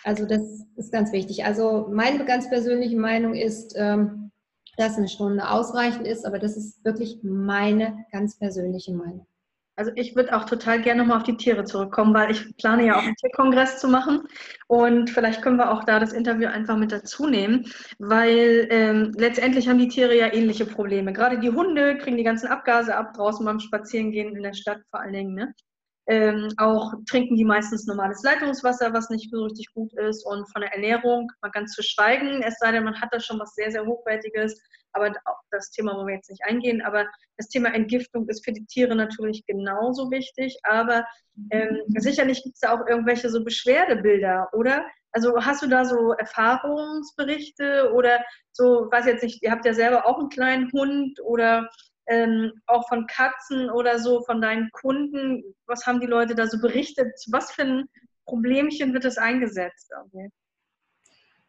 Also das ist ganz wichtig. Also meine ganz persönliche Meinung ist, ähm, dass eine Stunde ausreichend ist, aber das ist wirklich meine ganz persönliche Meinung. Also ich würde auch total gerne nochmal auf die Tiere zurückkommen, weil ich plane ja auch einen Tierkongress zu machen und vielleicht können wir auch da das Interview einfach mit dazu nehmen, weil ähm, letztendlich haben die Tiere ja ähnliche Probleme. Gerade die Hunde kriegen die ganzen Abgase ab draußen beim Spazierengehen in der Stadt vor allen Dingen. Ne? Ähm, auch trinken die meistens normales Leitungswasser, was nicht so richtig gut ist. Und von der Ernährung mal ganz zu schweigen, es sei denn, man hat da schon was sehr, sehr Hochwertiges. Aber das Thema wollen wir jetzt nicht eingehen. Aber das Thema Entgiftung ist für die Tiere natürlich genauso wichtig. Aber ähm, sicherlich gibt es da auch irgendwelche so Beschwerdebilder, oder? Also hast du da so Erfahrungsberichte oder so, weiß jetzt nicht, ihr habt ja selber auch einen kleinen Hund oder ähm, auch von Katzen oder so, von deinen Kunden? Was haben die Leute da so berichtet? Was für ein Problemchen wird das eingesetzt? Okay.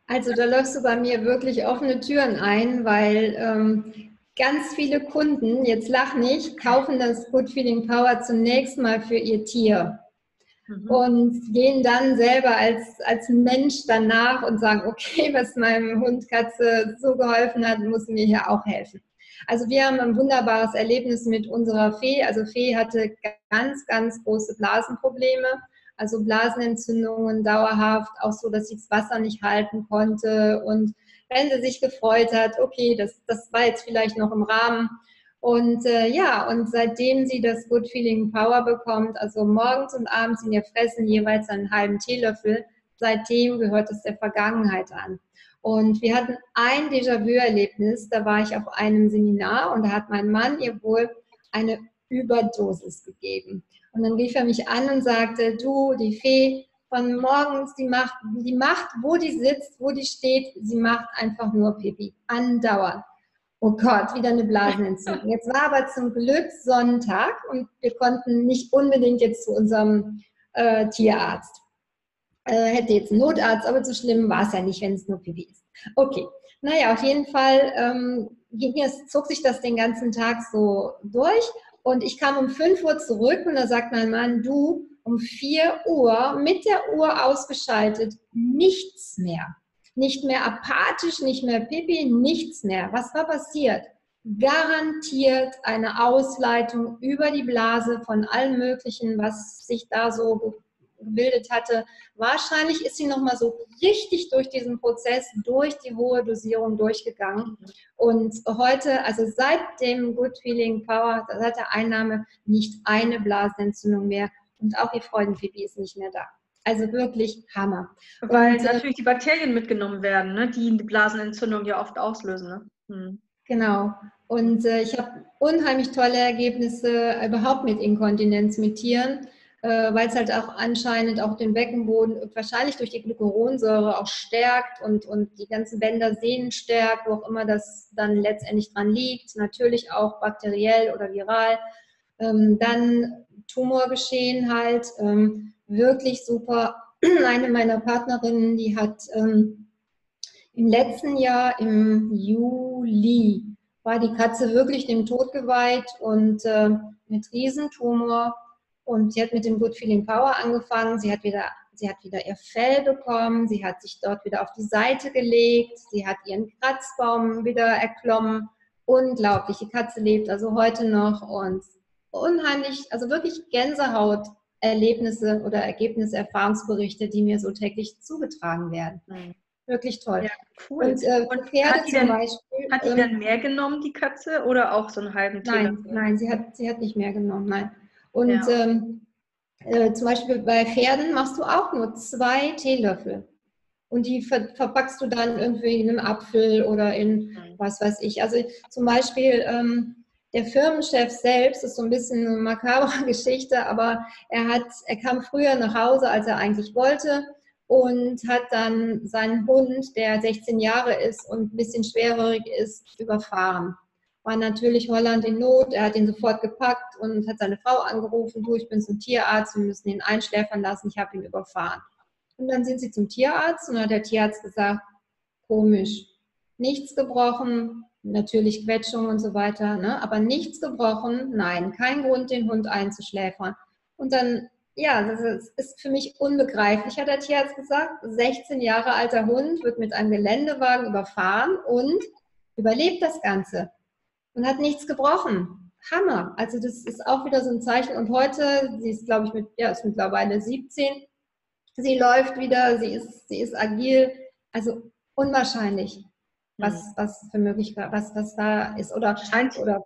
Also da läufst du bei mir wirklich offene Türen ein, weil ähm, ganz viele Kunden, jetzt lach nicht, kaufen das Good Feeling Power zunächst mal für ihr Tier mhm. und gehen dann selber als, als Mensch danach und sagen, okay, [laughs] was meinem Hund, Katze so geholfen hat, muss mir hier auch helfen. Also wir haben ein wunderbares Erlebnis mit unserer Fee. Also Fee hatte ganz, ganz große Blasenprobleme, also Blasenentzündungen dauerhaft, auch so, dass sie das Wasser nicht halten konnte. Und wenn sie sich gefreut hat, okay, das, das war jetzt vielleicht noch im Rahmen. Und äh, ja, und seitdem sie das Good Feeling Power bekommt, also morgens und abends in ihr Fressen jeweils einen halben Teelöffel, seitdem gehört es der Vergangenheit an. Und wir hatten ein Déjà-vu-Erlebnis, da war ich auf einem Seminar und da hat mein Mann ihr wohl eine Überdosis gegeben. Und dann rief er mich an und sagte, du, die Fee von morgens, die macht, die macht, wo die sitzt, wo die steht, sie macht einfach nur Pipi, andauernd. Oh Gott, wieder eine Blasenentzündung. Jetzt war aber zum Glück Sonntag und wir konnten nicht unbedingt jetzt zu unserem äh, Tierarzt hätte jetzt einen Notarzt, aber so schlimm war es ja nicht, wenn es nur Pipi ist. Okay, naja, auf jeden Fall ähm, ging es, zog sich das den ganzen Tag so durch und ich kam um 5 Uhr zurück und da sagt mein Mann, du, um 4 Uhr mit der Uhr ausgeschaltet, nichts mehr. Nicht mehr apathisch, nicht mehr Pipi, nichts mehr. Was war passiert? Garantiert eine Ausleitung über die Blase von allem Möglichen, was sich da so gebildet hatte. Wahrscheinlich ist sie nochmal so richtig durch diesen Prozess, durch die hohe Dosierung durchgegangen. Und heute, also seit dem Good Feeling Power, seit der Einnahme, nicht eine Blasenentzündung mehr. Und auch ihr Freudenpipi ist nicht mehr da. Also wirklich Hammer. Weil und, äh, natürlich die Bakterien mitgenommen werden, ne? die die Blasenentzündung ja oft auslösen. Ne? Hm. Genau. Und äh, ich habe unheimlich tolle Ergebnisse überhaupt mit Inkontinenz mit Tieren äh, weil es halt auch anscheinend auch den Beckenboden wahrscheinlich durch die Glucuronsäure auch stärkt und, und die ganzen Bänder, Sehnen stärkt, wo auch immer das dann letztendlich dran liegt. Natürlich auch bakteriell oder viral. Ähm, dann Tumorgeschehen halt, ähm, wirklich super. [clears throat] Eine meiner Partnerinnen, die hat ähm, im letzten Jahr im Juli war die Katze wirklich dem Tod geweiht und äh, mit Riesentumor und sie hat mit dem Good Feeling Power angefangen. Sie hat wieder sie hat wieder ihr Fell bekommen, sie hat sich dort wieder auf die Seite gelegt, sie hat ihren Kratzbaum wieder erklommen. Unglaublich, die Katze lebt also heute noch und unheimlich, also wirklich Gänsehaut Erlebnisse oder Ergebnisse, Erfahrungsberichte, die mir so täglich zugetragen werden. Mhm. Wirklich toll. Ja, cool. Und, äh, und Pferde zum denn, Beispiel. Hat die ähm, dann mehr genommen, die Katze, oder auch so einen halben Teelöffel? Nein, nein, sie hat, sie hat nicht mehr genommen, nein. Und ja. ähm, äh, zum Beispiel bei Pferden machst du auch nur zwei Teelöffel. Und die ver verpackst du dann irgendwie in einen Apfel oder in mhm. was weiß ich. Also zum Beispiel ähm, der Firmenchef selbst ist so ein bisschen eine makabre [laughs] Geschichte, aber er hat, er kam früher nach Hause, als er eigentlich wollte und hat dann seinen Hund, der 16 Jahre ist und ein bisschen schwerhörig ist, überfahren. War natürlich Holland in Not, er hat ihn sofort gepackt und hat seine Frau angerufen, du, ich bin zum Tierarzt, wir müssen ihn einschläfern lassen, ich habe ihn überfahren. Und dann sind sie zum Tierarzt und hat der Tierarzt gesagt, komisch, nichts gebrochen, natürlich Quetschung und so weiter, ne? aber nichts gebrochen, nein, kein Grund, den Hund einzuschläfern. Und dann, ja, das ist für mich unbegreiflich, hat der Tierarzt gesagt, 16 Jahre alter Hund wird mit einem Geländewagen überfahren und überlebt das Ganze und hat nichts gebrochen. Hammer. Also das ist auch wieder so ein Zeichen. Und heute, sie ist, glaube ich, mit, ja, ist mittlerweile 17, sie läuft wieder, sie ist, sie ist agil. Also unwahrscheinlich was, mhm. was für Möglichkeiten, was, was da ist. Oder scheint, oder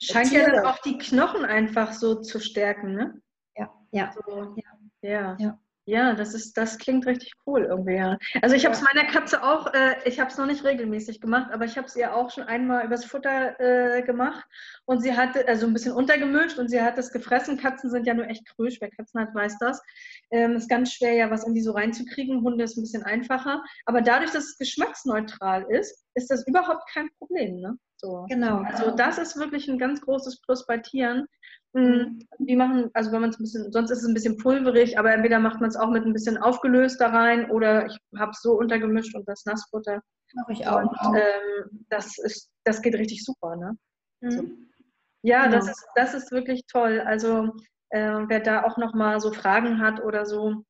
scheint ja dann auch die Knochen einfach so zu stärken, ne? Ja, ja. So, ja. ja. ja. Ja, das ist, das klingt richtig cool irgendwie, ja. Also ich habe es meiner Katze auch, äh, ich habe es noch nicht regelmäßig gemacht, aber ich habe es ihr auch schon einmal übers Futter äh, gemacht und sie hatte, also ein bisschen untergemischt und sie hat es gefressen. Katzen sind ja nur echt krüsch, wer Katzen hat, weiß das. Ähm, ist ganz schwer, ja was in die so reinzukriegen. Hunde ist ein bisschen einfacher. Aber dadurch, dass es geschmacksneutral ist, ist das überhaupt kein Problem, ne? So. Genau. Also das ist wirklich ein ganz großes Plus bei Tieren. Mhm. Die machen, also wenn man es ein bisschen, sonst ist es ein bisschen pulverig, aber entweder macht man es auch mit ein bisschen aufgelöst da rein oder ich habe es so untergemischt und das Nassfutter. Mache ich auch. Und ähm, das ist, das geht richtig super, ne? Mhm. So. Ja, genau. das ist, das ist wirklich toll. Also äh, wer da auch nochmal so Fragen hat oder so,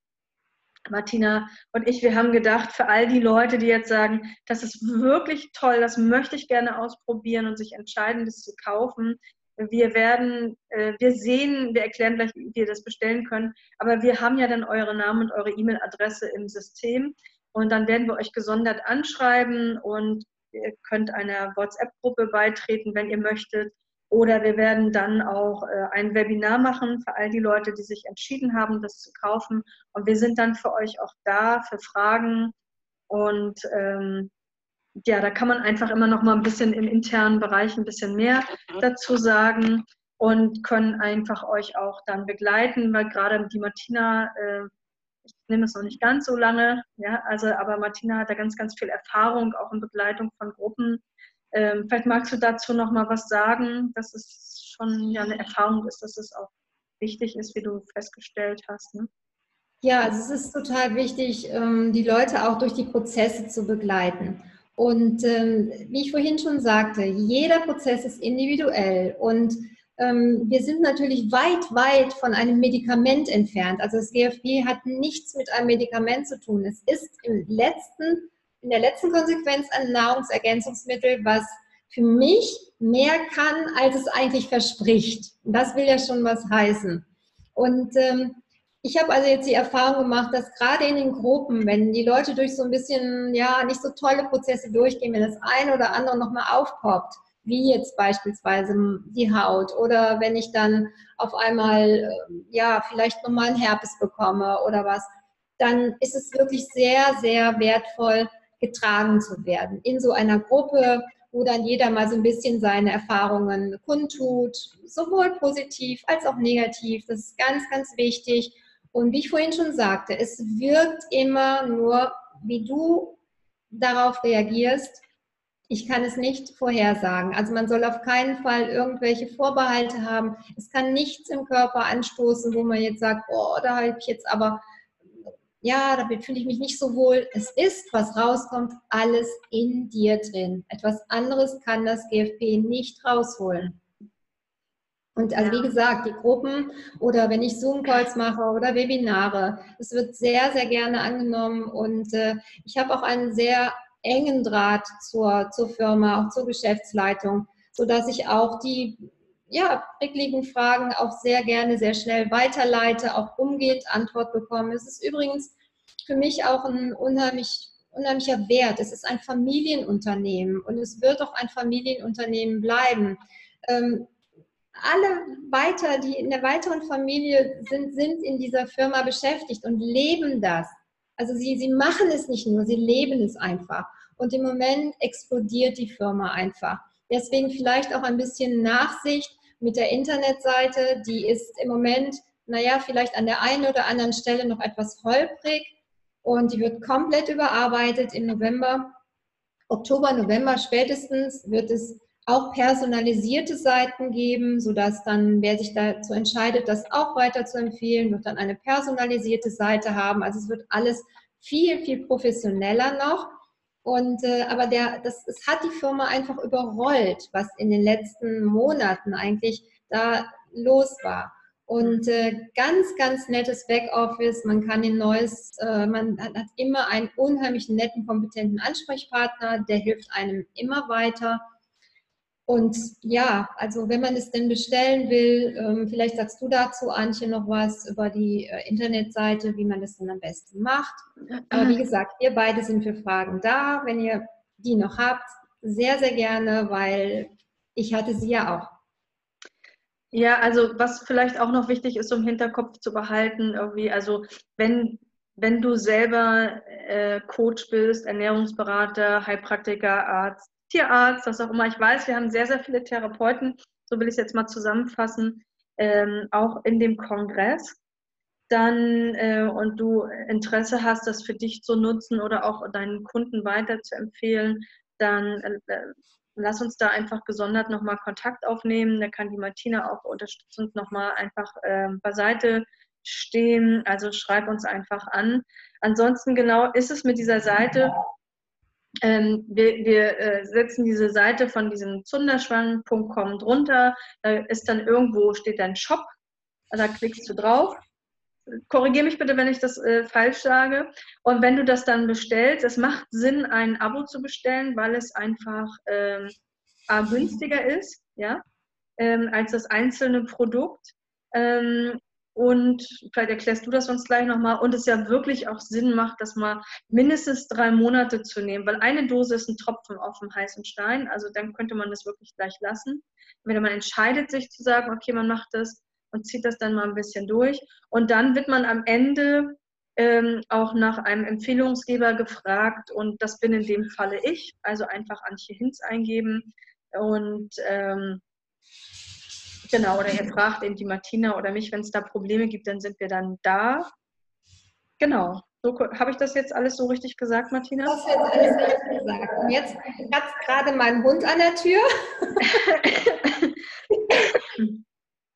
Martina und ich, wir haben gedacht, für all die Leute, die jetzt sagen, das ist wirklich toll, das möchte ich gerne ausprobieren und sich entscheiden, das zu kaufen, wir werden, äh, wir sehen, wir erklären gleich, wie ihr das bestellen könnt, aber wir haben ja dann eure Namen und eure E-Mail-Adresse im System und dann werden wir euch gesondert anschreiben und ihr könnt einer WhatsApp-Gruppe beitreten, wenn ihr möchtet. Oder wir werden dann auch äh, ein Webinar machen für all die Leute, die sich entschieden haben, das zu kaufen. Und wir sind dann für euch auch da für Fragen und ähm, ja, da kann man einfach immer noch mal ein bisschen im internen Bereich ein bisschen mehr dazu sagen und können einfach euch auch dann begleiten, weil gerade die Martina, äh, ich nehme es noch nicht ganz so lange, ja, also aber Martina hat da ganz, ganz viel Erfahrung auch in Begleitung von Gruppen. Ähm, vielleicht magst du dazu noch mal was sagen, dass es schon ja eine Erfahrung ist, dass es auch wichtig ist, wie du festgestellt hast. Ne? Ja, also es ist total wichtig, ähm, die Leute auch durch die Prozesse zu begleiten. Und ähm, wie ich vorhin schon sagte, jeder Prozess ist individuell und ähm, wir sind natürlich weit, weit von einem Medikament entfernt. Also das GFG hat nichts mit einem Medikament zu tun. Es ist im letzten, in der letzten Konsequenz ein Nahrungsergänzungsmittel, was für mich mehr kann, als es eigentlich verspricht. Und das will ja schon was heißen. Und ähm, ich habe also jetzt die Erfahrung gemacht, dass gerade in den Gruppen, wenn die Leute durch so ein bisschen, ja, nicht so tolle Prozesse durchgehen, wenn das eine oder andere nochmal aufpoppt, wie jetzt beispielsweise die Haut oder wenn ich dann auf einmal, ähm, ja, vielleicht nochmal einen Herpes bekomme oder was, dann ist es wirklich sehr, sehr wertvoll, getragen zu werden in so einer Gruppe, wo dann jeder mal so ein bisschen seine Erfahrungen kundtut, sowohl positiv als auch negativ. Das ist ganz, ganz wichtig. Und wie ich vorhin schon sagte, es wirkt immer nur, wie du darauf reagierst. Ich kann es nicht vorhersagen. Also man soll auf keinen Fall irgendwelche Vorbehalte haben. Es kann nichts im Körper anstoßen, wo man jetzt sagt, oh, da habe ich jetzt aber, ja, damit fühle ich mich nicht so wohl. Es ist, was rauskommt, alles in dir drin. Etwas anderes kann das GFP nicht rausholen. Und also wie gesagt, die Gruppen oder wenn ich Zoom-Calls mache oder Webinare, es wird sehr, sehr gerne angenommen und äh, ich habe auch einen sehr engen Draht zur, zur Firma, auch zur Geschäftsleitung, sodass ich auch die ja, prickligen Fragen auch sehr gerne, sehr schnell weiterleite, auch umgehend Antwort bekomme. Es ist übrigens für mich auch ein unheimlich, unheimlicher Wert. Es ist ein Familienunternehmen und es wird auch ein Familienunternehmen bleiben. Ähm, alle weiter, die in der weiteren Familie sind, sind in dieser Firma beschäftigt und leben das. Also sie, sie machen es nicht nur, sie leben es einfach. Und im Moment explodiert die Firma einfach. Deswegen vielleicht auch ein bisschen Nachsicht mit der Internetseite. Die ist im Moment, naja, vielleicht an der einen oder anderen Stelle noch etwas holprig und die wird komplett überarbeitet im November. Oktober, November spätestens wird es auch personalisierte Seiten geben, sodass dann, wer sich dazu entscheidet, das auch weiter zu empfehlen, wird dann eine personalisierte Seite haben. Also es wird alles viel, viel professioneller noch. Und äh, aber der, das, es hat die Firma einfach überrollt, was in den letzten Monaten eigentlich da los war. Und äh, ganz, ganz nettes Backoffice. Man kann ein neues, äh, man hat, hat immer einen unheimlich netten, kompetenten Ansprechpartner, der hilft einem immer weiter. Und ja, also wenn man es denn bestellen will, ähm, vielleicht sagst du dazu, Antje, noch was über die äh, Internetseite, wie man das dann am besten macht. Aber wie gesagt, wir beide sind für Fragen da. Wenn ihr die noch habt, sehr, sehr gerne, weil ich hatte sie ja auch. Ja, also was vielleicht auch noch wichtig ist, um im Hinterkopf zu behalten, irgendwie, also wenn, wenn du selber äh, Coach bist, Ernährungsberater, Heilpraktiker, Arzt, Tierarzt, was auch immer. Ich weiß, wir haben sehr, sehr viele Therapeuten, so will ich es jetzt mal zusammenfassen, ähm, auch in dem Kongress. Dann äh, und du Interesse hast, das für dich zu nutzen oder auch deinen Kunden weiter zu empfehlen, dann äh, äh, lass uns da einfach gesondert nochmal Kontakt aufnehmen. Da kann die Martina auch unterstützend nochmal einfach äh, beiseite stehen. Also schreib uns einfach an. Ansonsten genau ist es mit dieser Seite ähm, wir, wir äh, setzen diese Seite von diesem Zunderschwang.com drunter. Da ist dann irgendwo, steht dann Shop. Da klickst du drauf. Korrigiere mich bitte, wenn ich das äh, falsch sage. Und wenn du das dann bestellst, es macht Sinn, ein Abo zu bestellen, weil es einfach ähm, günstiger ist, ja, ähm, als das einzelne Produkt. Ähm, und vielleicht erklärst du das uns gleich nochmal. Und es ja wirklich auch Sinn macht, das mal mindestens drei Monate zu nehmen, weil eine Dose ist ein Tropfen auf dem heißen Stein. Also dann könnte man das wirklich gleich lassen. Wenn man entscheidet, sich zu sagen, okay, man macht das und zieht das dann mal ein bisschen durch. Und dann wird man am Ende ähm, auch nach einem Empfehlungsgeber gefragt. Und das bin in dem Falle ich. Also einfach Antje Hinz eingeben. Und ähm, Genau, oder ihr fragt eben die Martina oder mich, wenn es da Probleme gibt, dann sind wir dann da. Genau. So, Habe ich das jetzt alles so richtig gesagt, Martina? Das hast alles richtig gesagt. Und jetzt hat gerade mein Hund an der Tür. [laughs]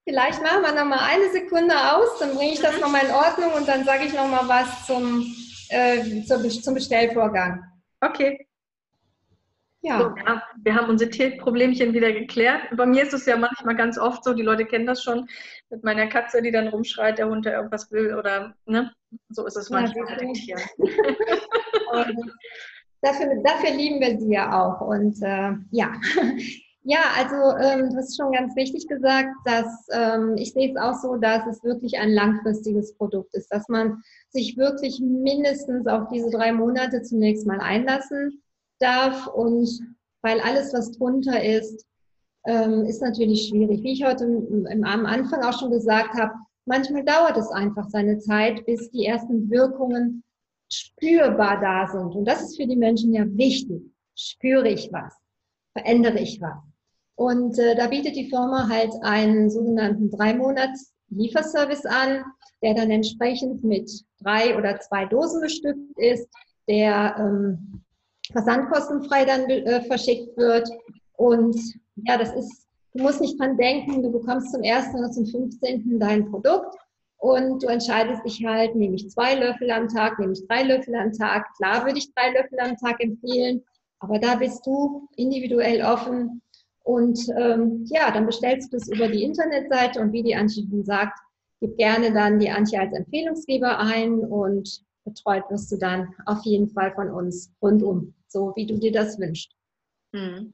Vielleicht machen wir noch mal eine Sekunde aus, dann bringe ich das noch mal in Ordnung und dann sage ich noch mal was zum, äh, zum Bestellvorgang. Okay. Ja. So, ja. Wir haben unsere Tierproblemchen wieder geklärt. Bei mir ist es ja manchmal ganz oft so, die Leute kennen das schon, mit meiner Katze, die dann rumschreit, der Hund, der irgendwas will oder, ne? So ist es manchmal mit den Tieren. dafür, dafür lieben wir sie ja auch. Und äh, ja. [laughs] Ja, also ähm, du hast schon ganz wichtig gesagt, dass ähm, ich sehe es auch so, dass es wirklich ein langfristiges Produkt ist, dass man sich wirklich mindestens auf diese drei Monate zunächst mal einlassen darf und weil alles, was drunter ist, ähm, ist natürlich schwierig. Wie ich heute am Anfang auch schon gesagt habe, manchmal dauert es einfach seine Zeit, bis die ersten Wirkungen spürbar da sind. Und das ist für die Menschen ja wichtig. Spüre ich was? Verändere ich was? Und äh, da bietet die Firma halt einen sogenannten drei Monats Lieferservice an, der dann entsprechend mit drei oder zwei Dosen bestückt ist, der ähm, versandkostenfrei dann äh, verschickt wird. Und ja, das ist, du musst nicht dran denken, du bekommst zum ersten oder zum 15. dein Produkt und du entscheidest dich halt, nehme ich zwei Löffel am Tag, nehme ich drei Löffel am Tag. Klar würde ich drei Löffel am Tag empfehlen, aber da bist du individuell offen Und ähm, ja, dann bestellst du es über die Internetseite und wie die Antje sagt, gib gerne dann die Antje als Empfehlungsgeber ein und betreut wirst du dann auf jeden Fall von uns rundum, so wie du dir das wünschst. Hm.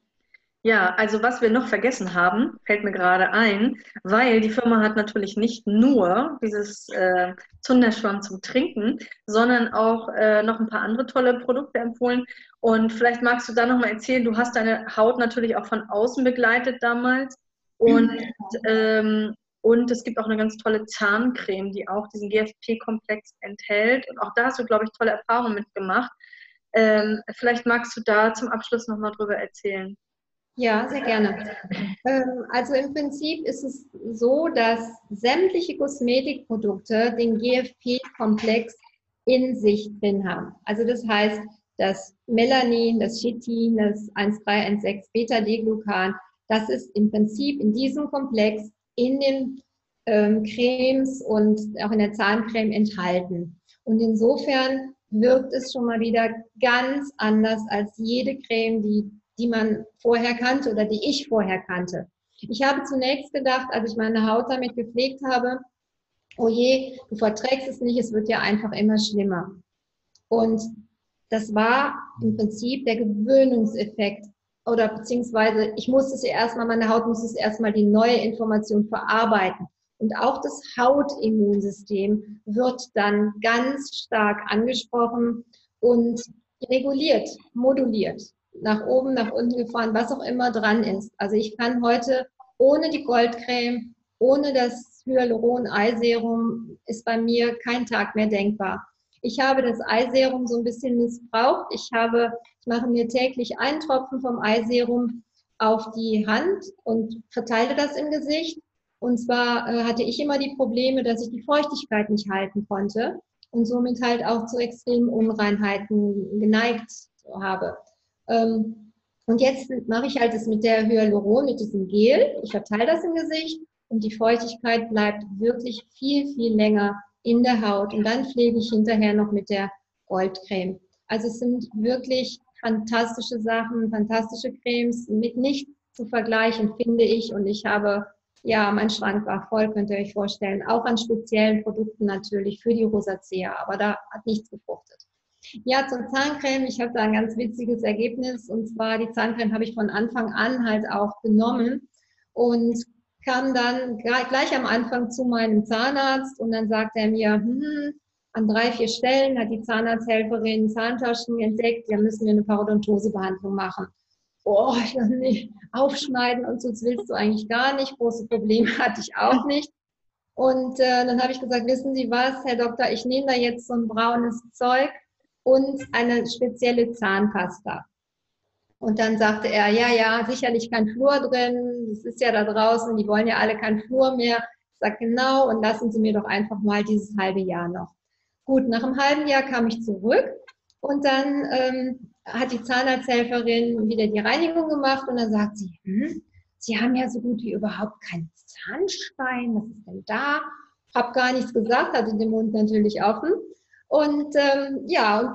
Ja, also was wir noch vergessen haben, fällt mir gerade ein, weil die Firma hat natürlich nicht nur dieses äh, Zunderschwamm zum Trinken, sondern auch äh, noch ein paar andere tolle Produkte empfohlen. Und vielleicht magst du da nochmal erzählen, du hast deine Haut natürlich auch von außen begleitet damals. Und, mhm. ähm, und es gibt auch eine ganz tolle Zahncreme, die auch diesen GFP-Komplex enthält. Und auch da hast du, glaube ich, tolle Erfahrungen mitgemacht. Ähm, vielleicht magst du da zum Abschluss nochmal drüber erzählen. Ja, sehr gerne. Ähm, also im Prinzip ist es so, dass sämtliche Kosmetikprodukte den GFP-Komplex in sich drin haben. Also das heißt, das Melanin, das Chitin, das 1316 Beta-D-Glucan, das ist im Prinzip in diesem Komplex in den ähm, Cremes und auch in der Zahncreme enthalten. Und insofern wirkt es schon mal wieder ganz anders als jede Creme, die die man vorher kannte oder die ich vorher kannte. Ich habe zunächst gedacht, als ich meine Haut damit gepflegt habe, oh je, du verträgst es nicht, es wird ja einfach immer schlimmer. Und das war im Prinzip der Gewöhnungseffekt oder beziehungsweise ich musste es erstmal, meine Haut musste es erstmal die neue Information verarbeiten. Und auch das Hautimmunsystem wird dann ganz stark angesprochen und reguliert, moduliert nach oben, nach unten gefahren, was auch immer dran ist. Also ich kann heute ohne die Goldcreme, ohne das Hyaluron-Eiserum ist bei mir kein Tag mehr denkbar. Ich habe das Eiserum so ein bisschen missbraucht. Ich habe, ich mache mir täglich einen Tropfen vom Eiserum auf die Hand und verteile das im Gesicht. Und zwar äh, hatte ich immer die Probleme, dass ich die Feuchtigkeit nicht halten konnte und somit halt auch zu extremen Unreinheiten geneigt habe. Ähm, und jetzt mache ich halt das mit der Hyaluron, mit diesem Gel. Ich verteile das im Gesicht und die Feuchtigkeit bleibt wirklich viel, viel länger in der Haut. Und dann pflege ich hinterher noch mit der Goldcreme. Also es sind wirklich fantastische Sachen, fantastische Cremes, mit nichts zu vergleichen, finde ich. Und ich habe, ja, mein Schrank war voll, könnt ihr euch vorstellen. Auch an speziellen Produkten natürlich für die Rosacea, aber da hat nichts gefruchtet. Ja, zur Zahncreme. Ich habe da ein ganz witziges Ergebnis. Und zwar, die Zahncreme habe ich von Anfang an halt auch genommen und kam dann gleich am Anfang zu meinem Zahnarzt und dann sagt er mir, hm, an drei, vier Stellen hat die Zahnarzthelferin Zahntaschen entdeckt, da müssen wir eine Parodontosebehandlung machen. Oh, nee, aufschneiden und so, das willst du eigentlich gar nicht. Große Probleme [laughs] hatte ich auch nicht. Und äh, dann habe ich gesagt, wissen Sie was, Herr Doktor, ich nehme da jetzt so ein braunes Zeug und eine spezielle Zahnpasta. Und dann sagte er, ja, ja, sicherlich kein Flur drin, das ist ja da draußen, die wollen ja alle kein Flur mehr. Ich sage, genau, und lassen Sie mir doch einfach mal dieses halbe Jahr noch. Gut, nach einem halben Jahr kam ich zurück und dann ähm, hat die Zahnarzthelferin wieder die Reinigung gemacht und dann sagt sie, hm, Sie haben ja so gut wie überhaupt keinen Zahnstein, was ist denn da? Hab gar nichts gesagt, hatte den Mund natürlich offen. Und ähm, ja,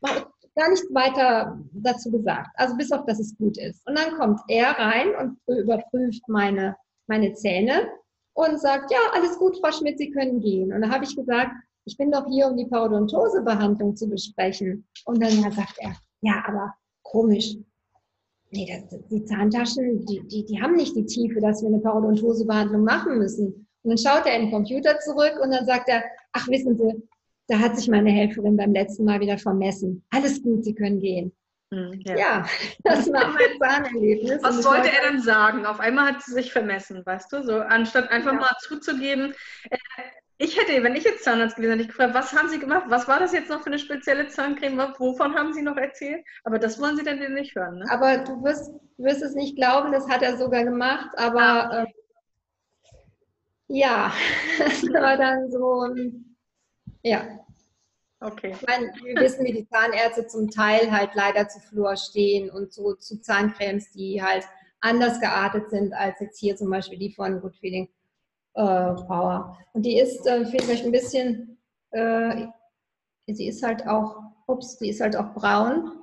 und gar nichts weiter dazu gesagt. Also bis auf, dass es gut ist. Und dann kommt er rein und überprüft meine, meine Zähne und sagt, ja, alles gut, Frau Schmidt, Sie können gehen. Und da habe ich gesagt, ich bin doch hier, um die Parodontosebehandlung zu besprechen. Und dann sagt er, ja, aber komisch. Nee, das, die Zahntaschen, die, die, die haben nicht die Tiefe, dass wir eine Parodontosebehandlung machen müssen. Und dann schaut er in den Computer zurück und dann sagt er, ach, wissen Sie, da hat sich meine Helferin beim letzten Mal wieder vermessen. Alles gut, Sie können gehen. Hm, ja. ja. das war [laughs] mein Zahnerlebnis. Was wollte er dann sagen? Auf einmal hat sie sich vermessen, weißt du? So, anstatt einfach ja. mal zuzugeben, äh, ich hätte, wenn ich jetzt Zahnarzt gewesen hätte, ich gefragt, was haben Sie gemacht? Was war das jetzt noch für eine spezielle Zahncreme? Wovon haben Sie noch erzählt? Aber das wollen Sie dann nicht hören, ne? Aber du wirst, wirst es nicht glauben, das hat er sogar gemacht, aber ah. äh, ja, [laughs] das war dann so ein ja. Okay. Ich meine, wir wissen, wie die Zahnärzte zum Teil halt leider zu Flur stehen und so zu Zahncremes, die halt anders geartet sind als jetzt hier zum Beispiel die von Good Feeling Power. Und die ist äh, vielleicht ein bisschen, äh, sie ist halt auch, ups, die ist halt auch braun.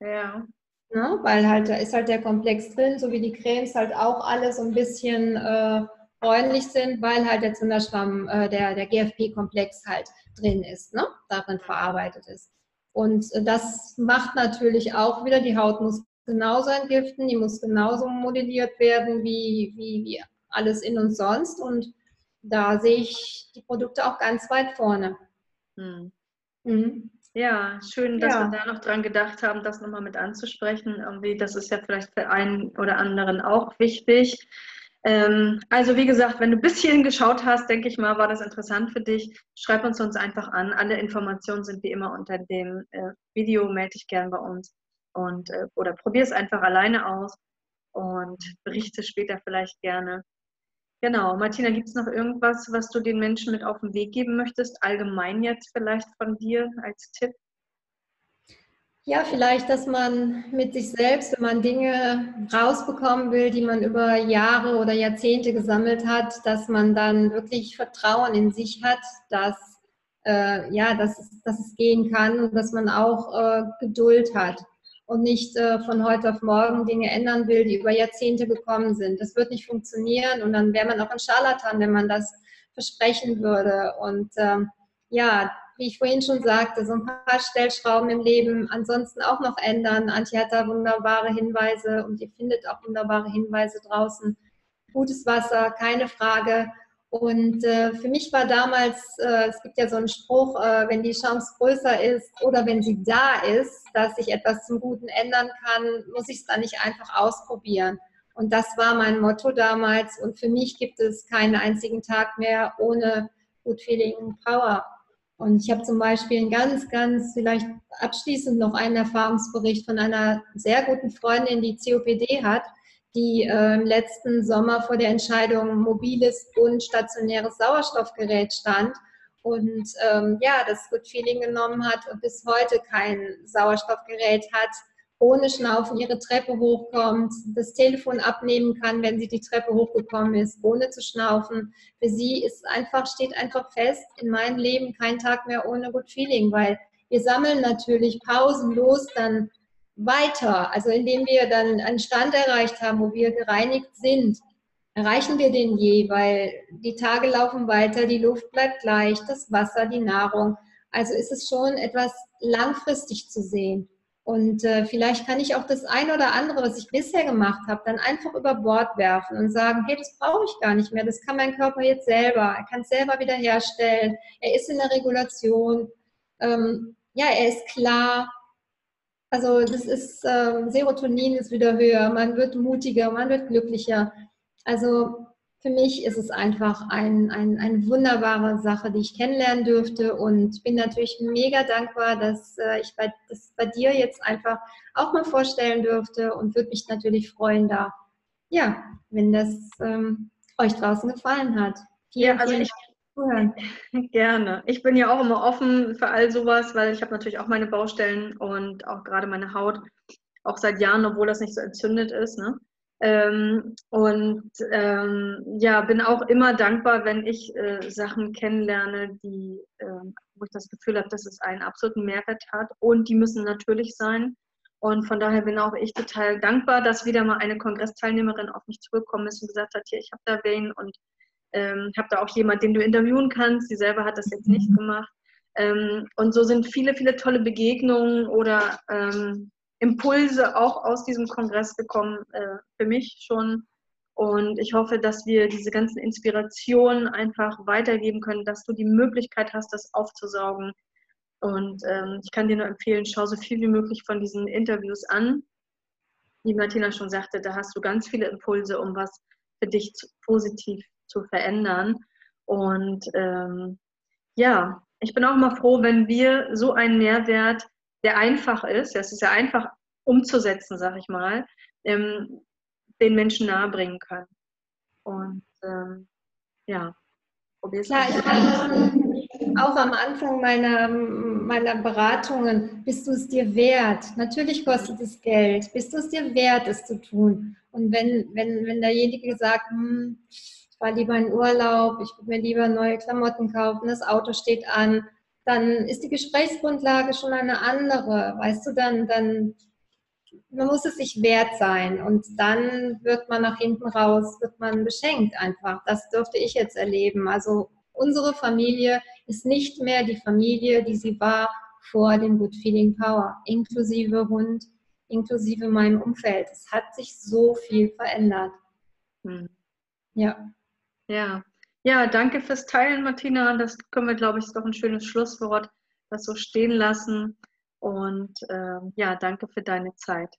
Ja. Ne? Weil halt da ist halt der Komplex drin, so wie die Cremes halt auch alle so ein bisschen äh, bräunlich sind, weil halt der Zunderschwamm, äh, der, der GFP-Komplex halt drin ist, ne? darin verarbeitet ist. Und äh, das macht natürlich auch wieder, die Haut muss genauso entgiften, die muss genauso modelliert werden wie, wie, wie alles in und sonst. Und da sehe ich die Produkte auch ganz weit vorne. Hm. Mhm. Ja, schön, dass ja. wir da noch dran gedacht haben, das nochmal mit anzusprechen. Irgendwie, das ist ja vielleicht für einen oder anderen auch wichtig. Ähm, also wie gesagt, wenn du ein bisschen geschaut hast, denke ich mal, war das interessant für dich. Schreib uns uns einfach an. Alle Informationen sind wie immer unter dem äh, Video. Melde dich gern bei uns und äh, oder probier es einfach alleine aus und berichte später vielleicht gerne. Genau, Martina, gibt es noch irgendwas, was du den Menschen mit auf den Weg geben möchtest? Allgemein jetzt vielleicht von dir als Tipp? Ja, vielleicht, dass man mit sich selbst, wenn man Dinge rausbekommen will, die man über Jahre oder Jahrzehnte gesammelt hat, dass man dann wirklich Vertrauen in sich hat, dass, äh, ja, dass, dass es gehen kann und dass man auch äh, Geduld hat und nicht äh, von heute auf morgen Dinge ändern will, die über Jahrzehnte gekommen sind. Das wird nicht funktionieren und dann wäre man auch ein Scharlatan, wenn man das versprechen würde. Und ähm, ja, wie ich vorhin schon sagte, so ein paar Stellschrauben im Leben ansonsten auch noch ändern. Antje hat da wunderbare Hinweise und ihr findet auch wunderbare Hinweise draußen. Gutes Wasser, keine Frage. Und äh, für mich war damals, äh, es gibt ja so einen Spruch, äh, wenn die Chance größer ist oder wenn sie da ist, dass sich etwas zum Guten ändern kann, muss ich es dann nicht einfach ausprobieren. Und das war mein Motto damals. Und für mich gibt es keinen einzigen Tag mehr ohne Good Feeling Power. Und ich habe zum Beispiel einen ganz, ganz, vielleicht abschließend noch einen Erfahrungsbericht von einer sehr guten Freundin, die COPD hat die äh, im letzten Sommer vor der Entscheidung mobiles und stationäres Sauerstoffgerät stand und ähm, ja, das Good Feeling genommen hat und bis heute kein Sauerstoffgerät hat, ohne Schnaufen ihre Treppe hochkommt, das Telefon abnehmen kann, wenn sie die Treppe hochgekommen ist, ohne zu schnaufen. Für sie ist einfach, steht einfach fest, in meinem Leben kein Tag mehr ohne Good Feeling, weil wir sammeln natürlich pausenlos dann weiter, also indem wir dann einen Stand erreicht haben, wo wir gereinigt sind, erreichen wir den je, weil die Tage laufen weiter, die Luft bleibt gleich, das Wasser, die Nahrung. Also ist es schon etwas langfristig zu sehen. Und äh, vielleicht kann ich auch das eine oder andere, was ich bisher gemacht habe, dann einfach über Bord werfen und sagen, hey, das brauche ich gar nicht mehr, das kann mein Körper jetzt selber, er kann es selber wiederherstellen, er ist in der Regulation, ähm, ja, er ist klar, also das ist, ähm, Serotonin ist wieder höher, man wird mutiger, man wird glücklicher. Also für mich ist es einfach ein, ein, eine wunderbare Sache, die ich kennenlernen dürfte und bin natürlich mega dankbar, dass äh, ich bei, das bei dir jetzt einfach auch mal vorstellen dürfte und würde mich natürlich freuen, da, ja, wenn das ähm, euch draußen gefallen hat. Vielen, ja, also vielen ich, zuhören. [laughs] Gerne. Ich bin ja auch immer offen für all sowas, weil ich habe natürlich auch meine Baustellen und auch gerade meine Haut, auch seit Jahren, obwohl das nicht so entzündet ist. Ne? Ähm, und ähm, ja, bin auch immer dankbar, wenn ich äh, Sachen kennenlerne, die, äh, wo ich das Gefühl habe, dass es einen absoluten Mehrwert hat. Und die müssen natürlich sein. Und von daher bin auch ich total dankbar, dass wieder mal eine Kongressteilnehmerin auf mich zurückgekommen ist und gesagt hat, hier, ich habe da wen und ähm, habe da auch jemanden, den du interviewen kannst. Sie selber hat das jetzt nicht mhm. gemacht. Ähm, und so sind viele, viele tolle Begegnungen oder ähm, Impulse auch aus diesem Kongress gekommen, äh, für mich schon. Und ich hoffe, dass wir diese ganzen Inspirationen einfach weitergeben können, dass du die Möglichkeit hast, das aufzusaugen. Und ähm, ich kann dir nur empfehlen, schau so viel wie möglich von diesen Interviews an. Wie Martina schon sagte, da hast du ganz viele Impulse, um was für dich zu, positiv zu verändern. Und ähm, ja, ich bin auch mal froh, wenn wir so einen Nährwert, der einfach ist, es ist ja einfach umzusetzen, sag ich mal, ähm, den Menschen nahebringen können. Und ähm, ja, probier's ja, ich meine, auch am Anfang meiner, meiner Beratungen, bist du es dir wert? Natürlich kostet es Geld. Bist du es dir wert, es zu tun? Und wenn, wenn, wenn derjenige sagt, hm, ich war lieber in Urlaub, ich würde mir lieber neue Klamotten kaufen, das Auto steht an, dann ist die Gesprächsgrundlage schon eine andere. Weißt du, dann, dann man muss es sich wert sein und dann wird man nach hinten raus, wird man beschenkt einfach. Das durfte ich jetzt erleben. Also unsere Familie ist nicht mehr die Familie, die sie war vor dem Good Feeling Power, inklusive Hund, inklusive meinem Umfeld. Es hat sich so viel verändert. Hm. Ja. Ja. Ja, danke fürs Teilen, Martina. Das können wir, glaube ich, ist doch ein schönes Schlusswort, das so stehen lassen. Und äh, ja, danke für deine Zeit.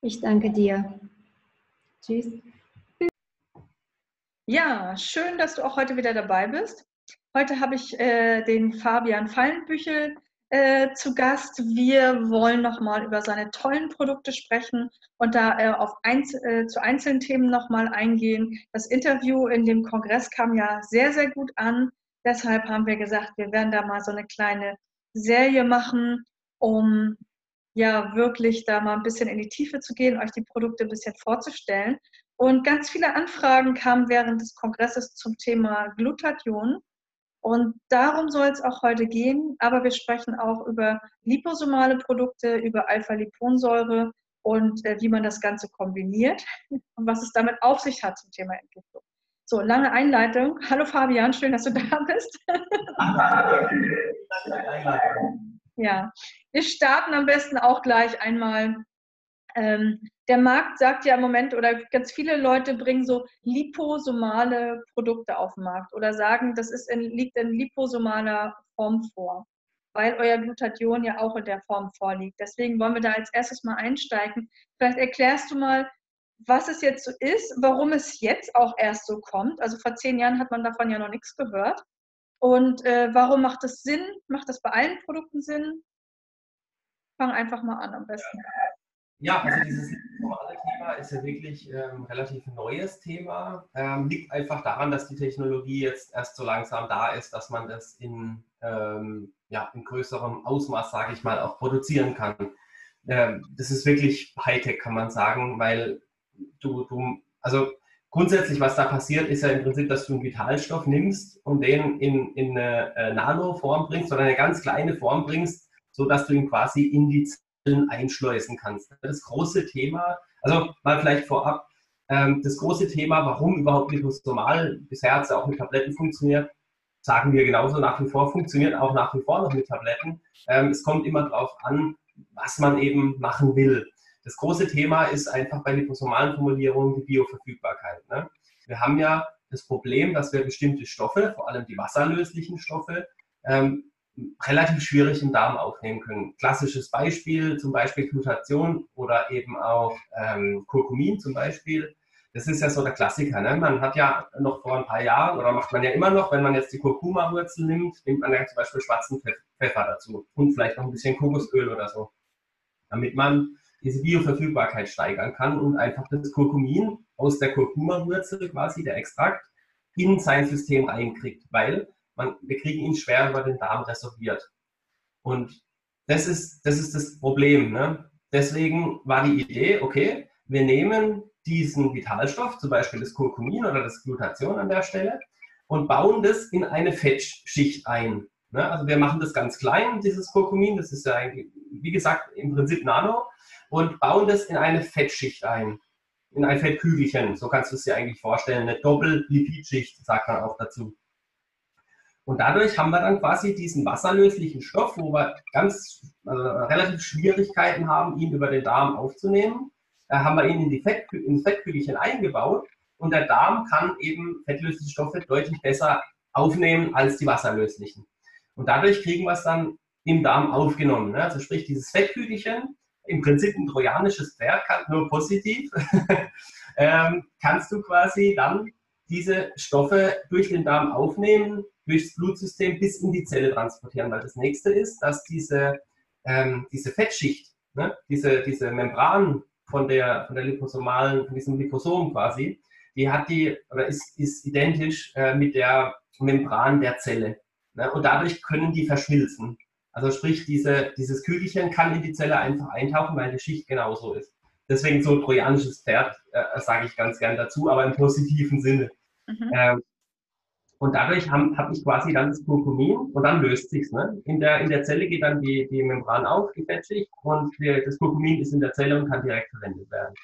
Ich danke dir. Tschüss. Ja, schön, dass du auch heute wieder dabei bist. Heute habe ich äh, den Fabian Fallenbüchel äh, zu Gast. Wir wollen nochmal über seine tollen Produkte sprechen und da äh, auf einz äh, zu einzelnen Themen nochmal eingehen. Das Interview in dem Kongress kam ja sehr, sehr gut an. Deshalb haben wir gesagt, wir werden da mal so eine kleine Serie machen, um ja wirklich da mal ein bisschen in die Tiefe zu gehen, euch die Produkte ein bisschen vorzustellen. Und ganz viele Anfragen kamen während des Kongresses zum Thema Glutathion. Und darum soll es auch heute gehen. Aber wir sprechen auch über liposomale Produkte, über Alpha-Liponsäure und äh, wie man das Ganze kombiniert [laughs] und was es damit auf sich hat zum Thema Entgiftung. So, lange Einleitung. Hallo Fabian, schön, dass du da bist. [laughs] Ja, wir starten am besten auch gleich einmal. Ähm, der Markt sagt ja im Moment, oder ganz viele Leute bringen so liposomale Produkte auf den Markt oder sagen, das ist in, liegt in liposomaler Form vor, weil euer Glutathion ja auch in der Form vorliegt. Deswegen wollen wir da als erstes mal einsteigen. Vielleicht erklärst du mal, was es jetzt so ist, warum es jetzt auch erst so kommt. Also vor zehn Jahren hat man davon ja noch nichts gehört. Und äh, warum macht das Sinn? Macht das bei allen Produkten Sinn? Fang einfach mal an am besten. Ja, also dieses normale Thema ist ja wirklich ähm, relativ neues Thema. Ähm, liegt einfach daran, dass die Technologie jetzt erst so langsam da ist, dass man das in, ähm, ja, in größerem Ausmaß, sage ich mal, auch produzieren kann. Ähm, das ist wirklich Hightech, kann man sagen, weil du, du also grundsätzlich, was da passiert, ist ja im Prinzip, dass du einen Vitalstoff nimmst und den in, in eine äh, Nanoform bringst oder eine ganz kleine Form bringst, sodass du ihn quasi in die einschleusen kannst. Das große Thema, also mal vielleicht vorab, ähm, das große Thema, warum überhaupt liposomal bisher hat es auch mit Tabletten funktioniert, sagen wir genauso nach wie vor, funktioniert auch nach wie vor noch mit Tabletten. Ähm, es kommt immer darauf an, was man eben machen will. Das große Thema ist einfach bei liposomalen Formulierungen die Bioverfügbarkeit. Ne? Wir haben ja das Problem, dass wir bestimmte Stoffe, vor allem die wasserlöslichen Stoffe, ähm, relativ schwierig im Darm aufnehmen können. Klassisches Beispiel, zum Beispiel Glutation oder eben auch ähm, Kurkumin zum Beispiel. Das ist ja so der Klassiker. Ne? Man hat ja noch vor ein paar Jahren, oder macht man ja immer noch, wenn man jetzt die Kurkuma-Wurzel nimmt, nimmt man ja zum Beispiel schwarzen Pfeffer dazu und vielleicht noch ein bisschen Kokosöl oder so, damit man diese Bioverfügbarkeit steigern kann und einfach das Kurkumin aus der Kurkuma-Wurzel quasi, der Extrakt, in sein System reinkriegt, weil man, wir kriegen ihn schwer über den Darm resorbiert. Und das ist das, ist das Problem. Ne? Deswegen war die Idee, okay, wir nehmen diesen Vitalstoff, zum Beispiel das Kurkumin oder das Glutation an der Stelle, und bauen das in eine Fettschicht ein. Ne? Also wir machen das ganz klein, dieses Kurkumin, das ist ja, wie gesagt, im Prinzip Nano, und bauen das in eine Fettschicht ein, in ein Fettkügelchen. So kannst du es dir eigentlich vorstellen. Eine Doppellipidschicht, sagt man auch dazu. Und dadurch haben wir dann quasi diesen wasserlöslichen Stoff, wo wir ganz äh, relativ Schwierigkeiten haben, ihn über den Darm aufzunehmen. Da haben wir ihn in die Fett, ins Fettkügelchen eingebaut und der Darm kann eben fettlösliche Stoffe deutlich besser aufnehmen als die wasserlöslichen. Und dadurch kriegen wir es dann im Darm aufgenommen. Ne? Also sprich, dieses Fettkügelchen im Prinzip ein trojanisches Pferd, nur positiv, [laughs] ähm, kannst du quasi dann diese Stoffe durch den Darm aufnehmen, durchs Blutsystem bis in die Zelle transportieren. Weil das nächste ist, dass diese, ähm, diese Fettschicht, ne, diese, diese Membran von der, von der liposomalen, von diesem Liposom quasi, die hat die, oder ist, ist identisch äh, mit der Membran der Zelle. Ne? Und dadurch können die verschmilzen. Also sprich, diese, dieses Kügelchen kann in die Zelle einfach eintauchen, weil die Schicht genauso ist. Deswegen so trojanisches Pferd, äh, sage ich ganz gern dazu, aber im positiven Sinne. Mhm. Ähm, Und dadurch habe hab ich quasi dann das Kurkumin und dann löst sich's. Ne? In, der, in der Zelle geht dann die, die Membran auf, die Fettschicht, und die, das Kurkumin ist in der Zelle und kann direkt verwendet werden.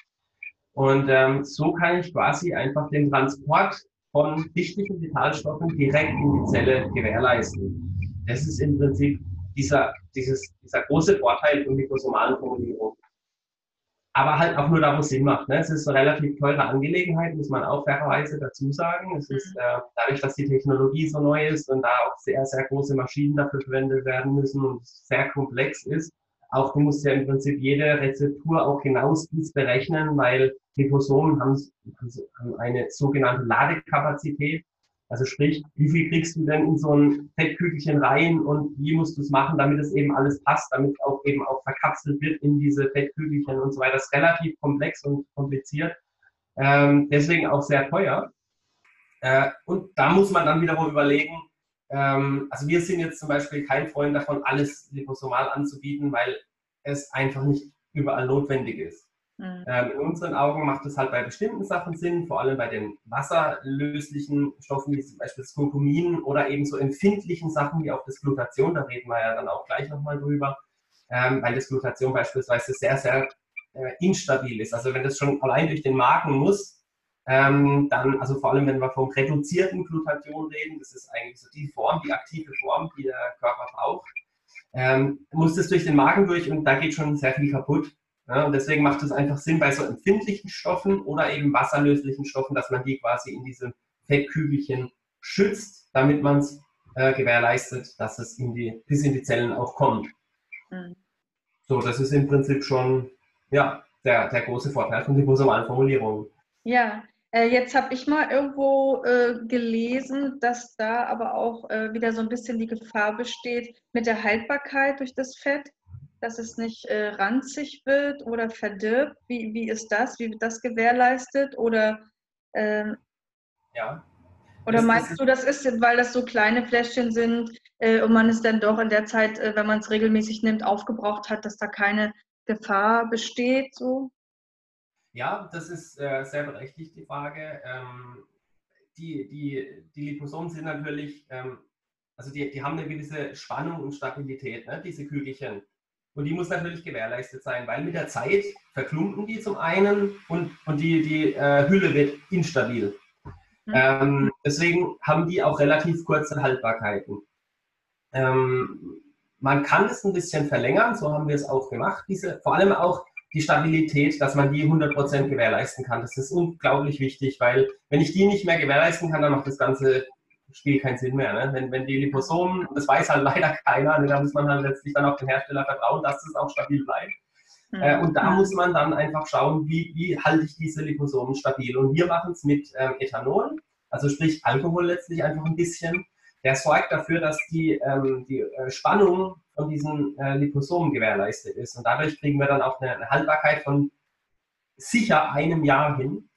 Und ähm, so kann ich quasi einfach den Transport von wichtigen Vitalstoffen direkt in die Zelle gewährleisten. Das ist im Prinzip dieser, dieses, dieser große Vorteil von liposomalen Formulierung aber halt auch nur da, wo es Sinn macht. Ne? Es ist eine relativ teure Angelegenheit, muss man auch fairerweise dazu sagen. Es ist mhm. äh, dadurch, dass die Technologie so neu ist und da auch sehr, sehr große Maschinen dafür verwendet werden müssen und sehr komplex ist. Auch du musst ja im Prinzip jede Rezeptur auch genauestens berechnen, weil Liposomen haben, haben eine sogenannte Ladekapazität. Also sprich, wie viel kriegst du denn in so ein Fettkügelchen rein und wie musst du es machen, damit es eben alles passt, damit auch eben auch verkapselt wird in diese Fettkügelchen und so weiter. Das ist relativ komplex und kompliziert. Ähm, deswegen auch sehr teuer. Äh, und da muss man dann wiederum überlegen, ähm, also wir sind jetzt zum Beispiel kein Freund davon, alles liposomal anzubieten, weil es einfach nicht überall notwendig ist. Mhm. Ähm, in unseren Augen macht es halt bei bestimmten Sachen Sinn, vor allem bei den wasserlöslichen Stoffen wie zum Beispiel das Kurkumin oder eben so empfindlichen Sachen wie auch das Glutation, da reden wir ja dann auch gleich nochmal drüber, ähm, weil das Glutation beispielsweise sehr, sehr äh, instabil ist. Also wenn das schon allein durch den Magen muss, ähm, dann, also vor allem wenn wir vom reduzierten Glutation reden, das ist eigentlich so die Form, die aktive Form, die der Körper braucht, muss das durch den Magen durch und da geht schon sehr viel kaputt. Ja, und deswegen macht es einfach Sinn bei so empfindlichen Stoffen oder eben wasserlöslichen Stoffen, dass man die quasi in diesem Fettkügelchen schützt, damit man es äh, gewährleistet, dass es in die, bis in die Zellen auch kommt. Mhm. So, das ist im Prinzip schon ja, der, der große Vorteil von liposomalen Formulierungen. Ja, äh, jetzt habe ich mal irgendwo äh, gelesen, dass da aber auch äh, wieder so ein bisschen die Gefahr besteht mit der Haltbarkeit durch das Fett dass es nicht äh, ranzig wird oder verdirbt? Wie, wie ist das? Wie wird das gewährleistet? Oder, ähm, ja. oder das, meinst das du, das ist, weil das so kleine Fläschchen sind äh, und man es dann doch in der Zeit, äh, wenn man es regelmäßig nimmt, aufgebraucht hat, dass da keine Gefahr besteht? So? Ja, das ist äh, sehr berechtigt, die Frage. Ähm, die, die, die Liposomen sind natürlich, ähm, also die, die haben eine gewisse Spannung und Stabilität, ne, diese Kügelchen. Und die muss natürlich gewährleistet sein, weil mit der Zeit verklumpen die zum einen und, und die, die äh, Hülle wird instabil. Mhm. Ähm, deswegen haben die auch relativ kurze Haltbarkeiten. Ähm, man kann es ein bisschen verlängern, so haben wir es auch gemacht. Diese, vor allem auch die Stabilität, dass man die 100% gewährleisten kann. Das ist unglaublich wichtig, weil wenn ich die nicht mehr gewährleisten kann, dann macht das Ganze Spiel keinen Sinn mehr. Ne? Wenn, wenn die Liposomen, das weiß halt leider keiner, ne? da muss man halt letztlich dann auf den Hersteller vertrauen, dass es auch stabil bleibt. Mhm. Äh, und da muss man dann einfach schauen, wie, wie halte ich diese Liposomen stabil. Und wir machen es mit ähm, Ethanol, also sprich Alkohol letztlich einfach ein bisschen. Der sorgt dafür, dass die, ähm, die äh, Spannung von diesen äh, Liposomen gewährleistet ist. Und dadurch kriegen wir dann auch eine, eine Haltbarkeit von sicher einem Jahr hin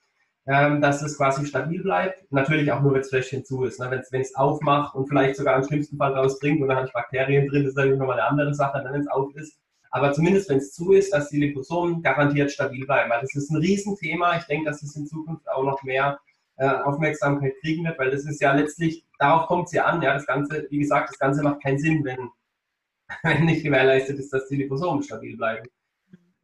ähm, dass es quasi stabil bleibt. Natürlich auch nur, wenn das Fläschchen zu ist. Ne? Wenn es aufmache und vielleicht sogar im schlimmsten Fall rausbringt und dann habe ich Bakterien drin, das ist natürlich nochmal eine andere Sache, wenn es auf ist. Aber zumindest, wenn es zu ist, dass die Liposomen garantiert stabil bleiben. Weil das ist ein Riesenthema. Ich denke, dass es in Zukunft auch noch mehr äh, Aufmerksamkeit kriegen wird, weil das ist ja letztlich, darauf kommt es ja an. Ja, das Ganze, wie gesagt, das Ganze macht keinen Sinn, wenn, [laughs] wenn nicht gewährleistet ist, dass die Liposomen stabil bleiben.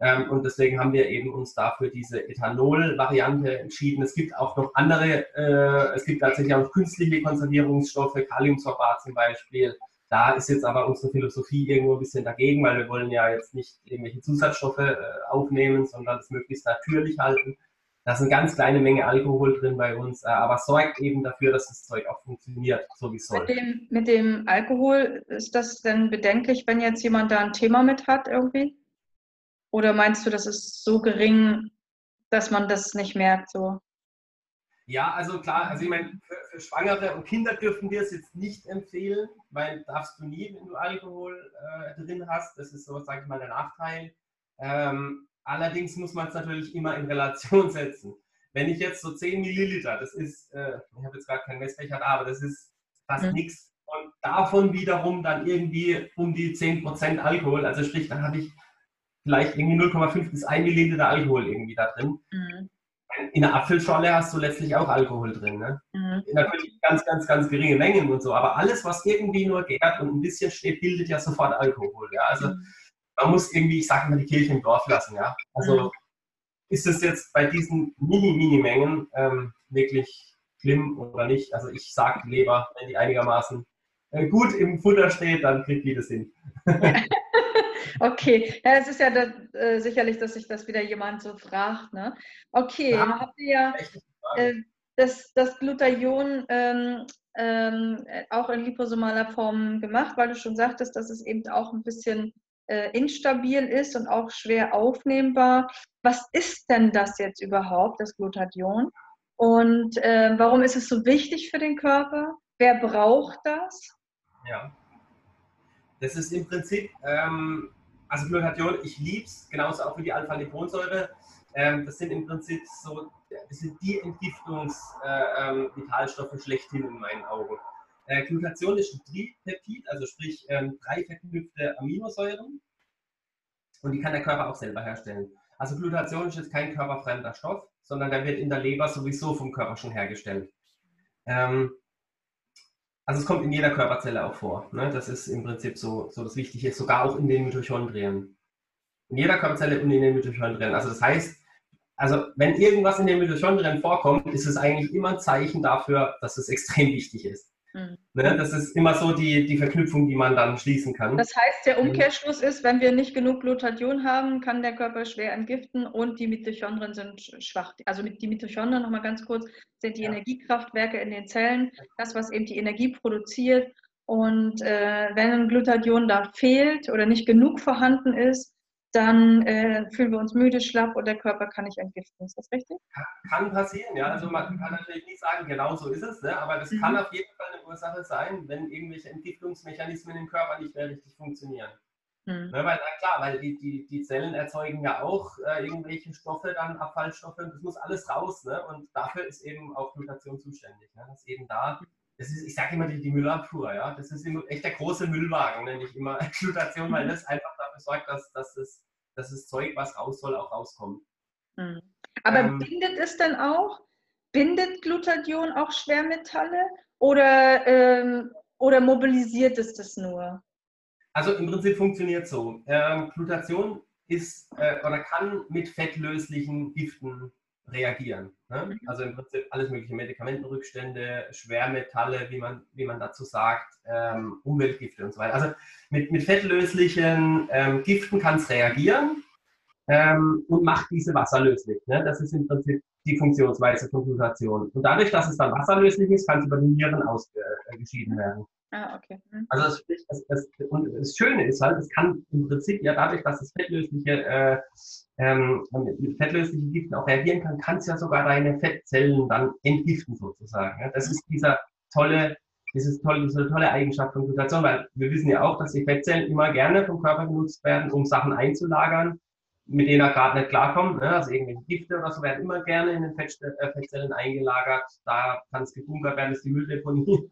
Ähm, und deswegen haben wir eben uns dafür diese Ethanol-Variante entschieden. Es gibt auch noch andere, äh, es gibt tatsächlich auch künstliche Konservierungsstoffe, Kaliumsorbat zum Beispiel. Da ist jetzt aber unsere Philosophie irgendwo ein bisschen dagegen, weil wir wollen ja jetzt nicht irgendwelche Zusatzstoffe äh, aufnehmen, sondern es möglichst natürlich halten. Da ist eine ganz kleine Menge Alkohol drin bei uns, äh, aber sorgt eben dafür, dass das Zeug auch funktioniert, so wie es soll. Mit dem, mit dem Alkohol, ist das denn bedenklich, wenn jetzt jemand da ein Thema mit hat irgendwie? Oder meinst du, das ist so gering, dass man das nicht merkt? So? Ja, also klar, also ich meine, für, für, Schwangere und Kinder dürfen wir es jetzt nicht empfehlen, weil darfst du nie, wenn du Alkohol äh, drin hast. Das ist so, sage ich mal, der Nachteil. Ähm, allerdings muss man es natürlich immer in Relation [laughs] setzen. Wenn ich jetzt so 10 Milliliter, das ist, äh, ich habe jetzt gerade keinen Messbecher da, aber das ist fast mhm. nichts. Und davon wiederum dann irgendwie um die 10% Alkohol, also sprich, dann habe ich vielleicht irgendwie 0,5 bis 1 Milliliter Alkohol irgendwie da drin. Mhm. in der Apfelschorle hast du letztlich auch Alkohol drin. Ne? Mhm. Natürlich ganz, ganz, ganz geringe Mengen und so, aber alles, was irgendwie nur gärt und ein bisschen steht, bildet ja sofort Alkohol. Ja? Also mhm. man muss irgendwie, ich sage mal, die Kirche im Dorf lassen. Ja? Also mhm. ist es jetzt bei diesen Mini-Mini-Mengen ähm, wirklich schlimm oder nicht? Also ich sage Leber, wenn die einigermaßen äh, gut im Futter steht, dann kriegt die das hin. [laughs] [laughs] Okay, ja, es ist ja das, äh, sicherlich, dass sich das wieder jemand so fragt. Ne? Okay, ja, habt ihr ja äh, das, das Glutathion ähm, ähm, auch in liposomaler Form gemacht, weil du schon sagtest, dass es eben auch ein bisschen äh, instabil ist und auch schwer aufnehmbar. Was ist denn das jetzt überhaupt, das Glutathion? Und äh, warum ist es so wichtig für den Körper? Wer braucht das? Ja. Das ist im Prinzip ähm, also Glutathion, ich liebe es, genauso auch wie die Alpha-Liponsäure. Ähm, das sind im Prinzip so, das sind die Entgiftungsvitalstoffe äh, ähm, schlechthin in meinen Augen. Äh, Glutation ist ein Tripeptid, also sprich ähm, drei verknüpfte Aminosäuren. Und die kann der Körper auch selber herstellen. Also Glutation ist jetzt kein körperfremder Stoff, sondern der wird in der Leber sowieso vom Körper schon hergestellt. Ähm, also es kommt in jeder Körperzelle auch vor. Ne? Das ist im Prinzip so, so das Wichtige, sogar auch in den Mitochondrien. In jeder Körperzelle und in den Mitochondrien. Also das heißt, also wenn irgendwas in den Mitochondrien vorkommt, ist es eigentlich immer ein Zeichen dafür, dass es extrem wichtig ist. Mhm. Ne? Das ist immer so die, die Verknüpfung, die man dann schließen kann. Das heißt, der Umkehrschluss ist, wenn wir nicht genug Glutathion haben, kann der Körper schwer entgiften und die Mitochondrien sind schwach. Also die Mitochondrien, nochmal ganz kurz, sind die ja. Energiekraftwerke in den Zellen, das, was eben die Energie produziert. Und äh, wenn Glutathion da fehlt oder nicht genug vorhanden ist, dann äh, fühlen wir uns müde, schlapp und der Körper kann nicht entgiften. Ist das richtig? Kann passieren, ja. Also man kann natürlich nicht sagen, genau so ist es, ne? aber das mhm. kann auf jeden Fall eine Ursache sein, wenn irgendwelche Entgiftungsmechanismen im Körper nicht mehr richtig funktionieren. Mhm. Ne, weil, klar, weil die, die, die Zellen erzeugen ja auch äh, irgendwelche Stoffe, dann Abfallstoffe, das muss alles raus. Ne? Und dafür ist eben auch Glutation zuständig. Ne? Dass eben da das ist, ich sage immer die, die Müllabfuhr, ja. Das ist echt der große Müllwagen, nenne ich immer [laughs] Glutation, weil das einfach dafür sorgt, dass, dass, das, dass das Zeug, was raus soll, auch rauskommt. Hm. Aber ähm, bindet es dann auch, bindet Glutathion auch Schwermetalle oder, ähm, oder mobilisiert es das nur? Also im Prinzip funktioniert so. Ähm, Glutation ist äh, oder kann mit fettlöslichen Giften reagieren. Ne? Mhm. Also im Prinzip alles mögliche Medikamentenrückstände, Schwermetalle, wie man, wie man dazu sagt, ähm, Umweltgifte und so weiter. Also mit, mit fettlöslichen ähm, Giften kann es reagieren ähm, und macht diese wasserlöslich. Ne? Das ist im Prinzip die Funktionsweise von Glutation. Und dadurch, dass es dann wasserlöslich ist, kann es über die Nieren ausgeschieden werden. Ah, okay. Mhm. Also das, das, das, und das Schöne ist halt, es kann im Prinzip ja dadurch, dass es fettlösliche, äh, ähm, mit fettlöslichen Giften auch reagieren kann, kann es ja sogar deine Fettzellen dann entgiften sozusagen. Ja? Das ist dieser tolle, dieses tolle, diese tolle Eigenschaft von Glutation, weil wir wissen ja auch, dass die Fettzellen immer gerne vom Körper genutzt werden, um Sachen einzulagern mit denen er gerade nicht klarkommt. Ne? Also irgendwelche Gifte oder so werden immer gerne in den äh, Fettzellen eingelagert. Da kann es gebunkert werden, ist die Mülldeponie.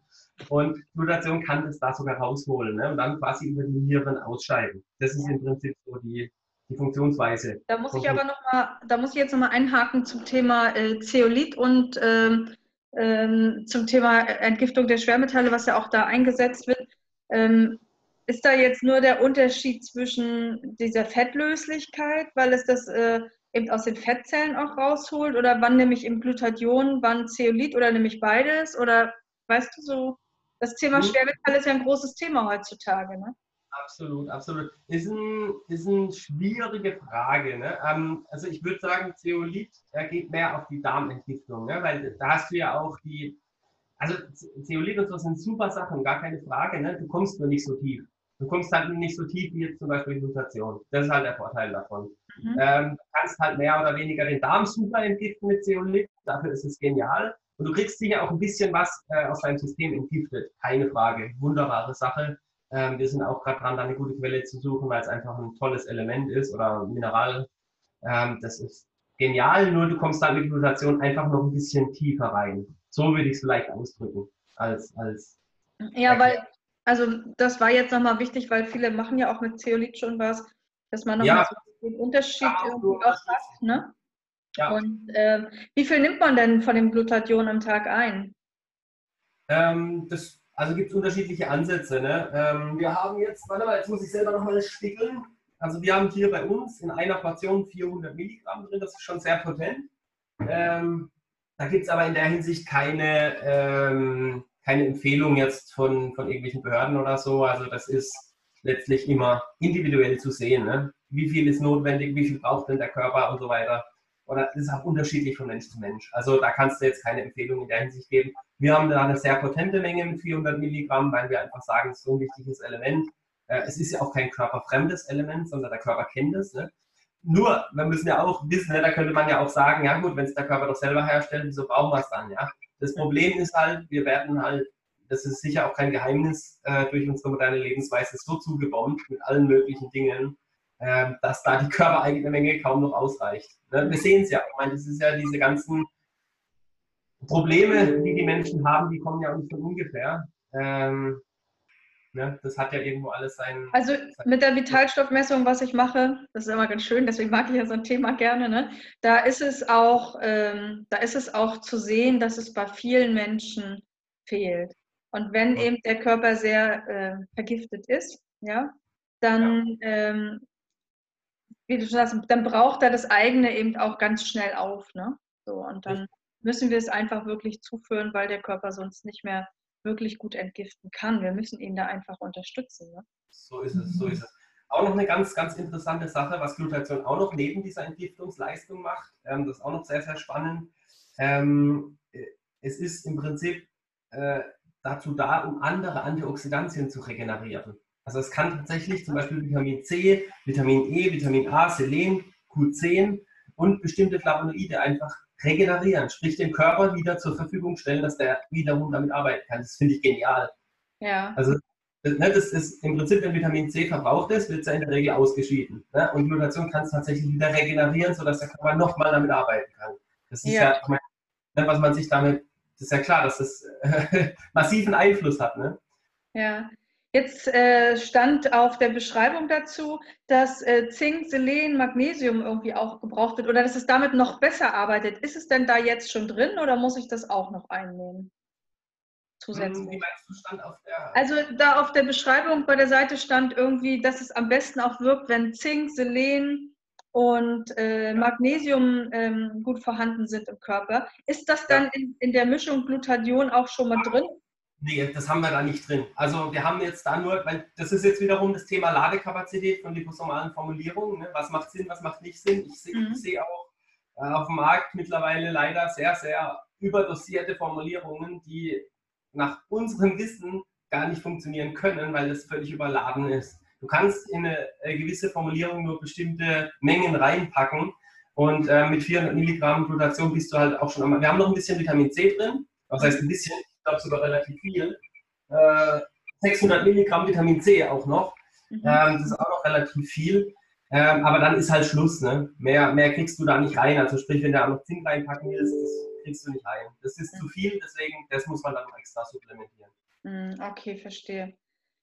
Und Glutation kann das da sogar rausholen ne? und dann quasi über die Nieren ausscheiden. Das ist im Prinzip so die, die Funktionsweise. Da muss ich aber noch mal, da muss ich jetzt nochmal einhaken zum Thema äh, Zeolit und ähm, ähm, zum Thema Entgiftung der Schwermetalle, was ja auch da eingesetzt wird. Ähm, ist da jetzt nur der Unterschied zwischen dieser Fettlöslichkeit, weil es das äh, eben aus den Fettzellen auch rausholt? Oder wann nehme ich im Glutathion, wann Zeolit oder nehme ich beides? Oder weißt du so, das Thema mhm. Schwermetall ist ja ein großes Thema heutzutage, ne? Absolut, absolut. Ist, ein, ist eine schwierige Frage. Ne? Ähm, also ich würde sagen, Zeolit geht mehr auf die Darmentgiftung, ne? weil da hast du ja auch die, also Zeolit und so sind super Sachen, gar keine Frage. Ne? Du kommst nur nicht so tief. Du kommst halt nicht so tief wie jetzt zum Beispiel Mutation. Das ist halt der Vorteil davon. Mhm. Ähm, du kannst halt mehr oder weniger den Darm super entgiften mit Zeolit. Dafür ist es genial. Und du kriegst sicher auch ein bisschen was äh, aus deinem System entgiftet. Keine Frage. Wunderbare Sache. Ähm, wir sind auch gerade dran, da eine gute Quelle zu suchen, weil es einfach ein tolles Element ist oder Mineral. Ähm, das ist genial, nur du kommst dann mit Mutation einfach noch ein bisschen tiefer rein. So würde ich es vielleicht ausdrücken. Als, als ja, weil also das war jetzt nochmal wichtig, weil viele machen ja auch mit Zeolit schon was, dass man nochmal ja, so den Unterschied irgendwie auch hat. Ne? Ja. Und äh, wie viel nimmt man denn von dem Glutathion am Tag ein? Ähm, das, also gibt es unterschiedliche Ansätze. Ne? Ähm, wir haben jetzt, warte mal, jetzt muss ich selber nochmal spiegeln. Also wir haben hier bei uns in einer Portion 400 Milligramm drin, das ist schon sehr potent. Ähm, da gibt es aber in der Hinsicht keine, ähm, keine Empfehlung jetzt von, von irgendwelchen Behörden oder so. Also das ist letztlich immer individuell zu sehen. Ne? Wie viel ist notwendig, wie viel braucht denn der Körper und so weiter. Oder ist auch unterschiedlich von Mensch zu Mensch. Also da kannst du jetzt keine Empfehlung in der Hinsicht geben. Wir haben da eine sehr potente Menge mit 400 Milligramm, weil wir einfach sagen, es ist so ein wichtiges Element. Äh, es ist ja auch kein körperfremdes Element, sondern der Körper kennt es. Ne? Nur, wir müssen ja auch wissen, ne, da könnte man ja auch sagen, ja gut, wenn es der Körper doch selber herstellt, wieso brauchen wir es dann? Ja? Das Problem ist halt, wir werden halt, das ist sicher auch kein Geheimnis, äh, durch unsere moderne Lebensweise so zugebombt mit allen möglichen Dingen, dass da die körpereigene Menge kaum noch ausreicht. Ne? Wir sehen es ja, ich meine, das ist ja diese ganzen Probleme, die die Menschen haben, die kommen ja nicht von ungefähr. Ähm, ne, das hat ja irgendwo alles sein. Also mit der Vitalstoffmessung, was ich mache, das ist immer ganz schön, deswegen mag ich ja so ein Thema gerne. Ne? Da ist es auch, ähm, da ist es auch zu sehen, dass es bei vielen Menschen fehlt. Und wenn eben der Körper sehr äh, vergiftet ist, ja, dann, ja. Ähm, wie du schon sagst, dann braucht er das eigene eben auch ganz schnell auf. Ne? So, und dann müssen wir es einfach wirklich zuführen, weil der Körper sonst nicht mehr wirklich gut entgiften kann. Wir müssen ihn da einfach unterstützen. Ne? So ist es, so ist es. Auch noch eine ganz, ganz interessante Sache, was Glutathion auch noch neben dieser Entgiftungsleistung macht. Ähm, das ist auch noch sehr, sehr spannend. Ähm, es ist im Prinzip äh, dazu da, um andere Antioxidantien zu regenerieren. Also es kann tatsächlich zum Beispiel Vitamin C, Vitamin E, Vitamin A, Selen, Q10 und bestimmte Flavonoide einfach regenerieren, sprich dem Körper wieder zur Verfügung stellen, dass der wiederum damit arbeiten kann. Das finde ich genial. Ja. Also ne, das ist im Prinzip, wenn Vitamin C verbraucht ist, wird es ja in der Regel ausgeschieden. Ne? Und Glutation kann es tatsächlich wieder regenerieren, sodass der Körper nochmal damit arbeiten kann. Das ist ja, ja ne, was man sich damit, das ist ja klar, dass das äh, [laughs] massiven Einfluss hat. Ne? Ja, Jetzt äh, stand auf der Beschreibung dazu, dass äh, Zink, Selen, Magnesium irgendwie auch gebraucht wird oder dass es damit noch besser arbeitet. Ist es denn da jetzt schon drin oder muss ich das auch noch einnehmen? Zusätzlich. Der. Also da auf der Beschreibung bei der Seite stand irgendwie, dass es am besten auch wirkt, wenn Zink, Selen und äh, Magnesium ähm, gut vorhanden sind im Körper. Ist das dann in, in der Mischung Glutathion auch schon mal drin? Nee, das haben wir da nicht drin. Also wir haben jetzt da nur, weil das ist jetzt wiederum das Thema Ladekapazität von liposomalen Formulierungen. Ne? Was macht Sinn, was macht nicht Sinn? Ich sehe mhm. seh auch äh, auf dem Markt mittlerweile leider sehr, sehr überdosierte Formulierungen, die nach unserem Wissen gar nicht funktionieren können, weil das völlig überladen ist. Du kannst in eine, eine gewisse Formulierung nur bestimmte Mengen reinpacken und äh, mit 400 Milligramm Glutation bist du halt auch schon einmal. Wir haben noch ein bisschen Vitamin C drin, was heißt ein bisschen, glaube sogar relativ viel. Äh, 600 Milligramm Vitamin C auch noch. Mhm. Ähm, das ist auch noch relativ viel. Ähm, aber dann ist halt Schluss. Ne? Mehr, mehr kriegst du da nicht rein. Also sprich, wenn du auch noch Zink reinpacken willst, das kriegst du nicht rein. Das ist mhm. zu viel, deswegen das muss man dann noch extra supplementieren. Mhm, okay, verstehe.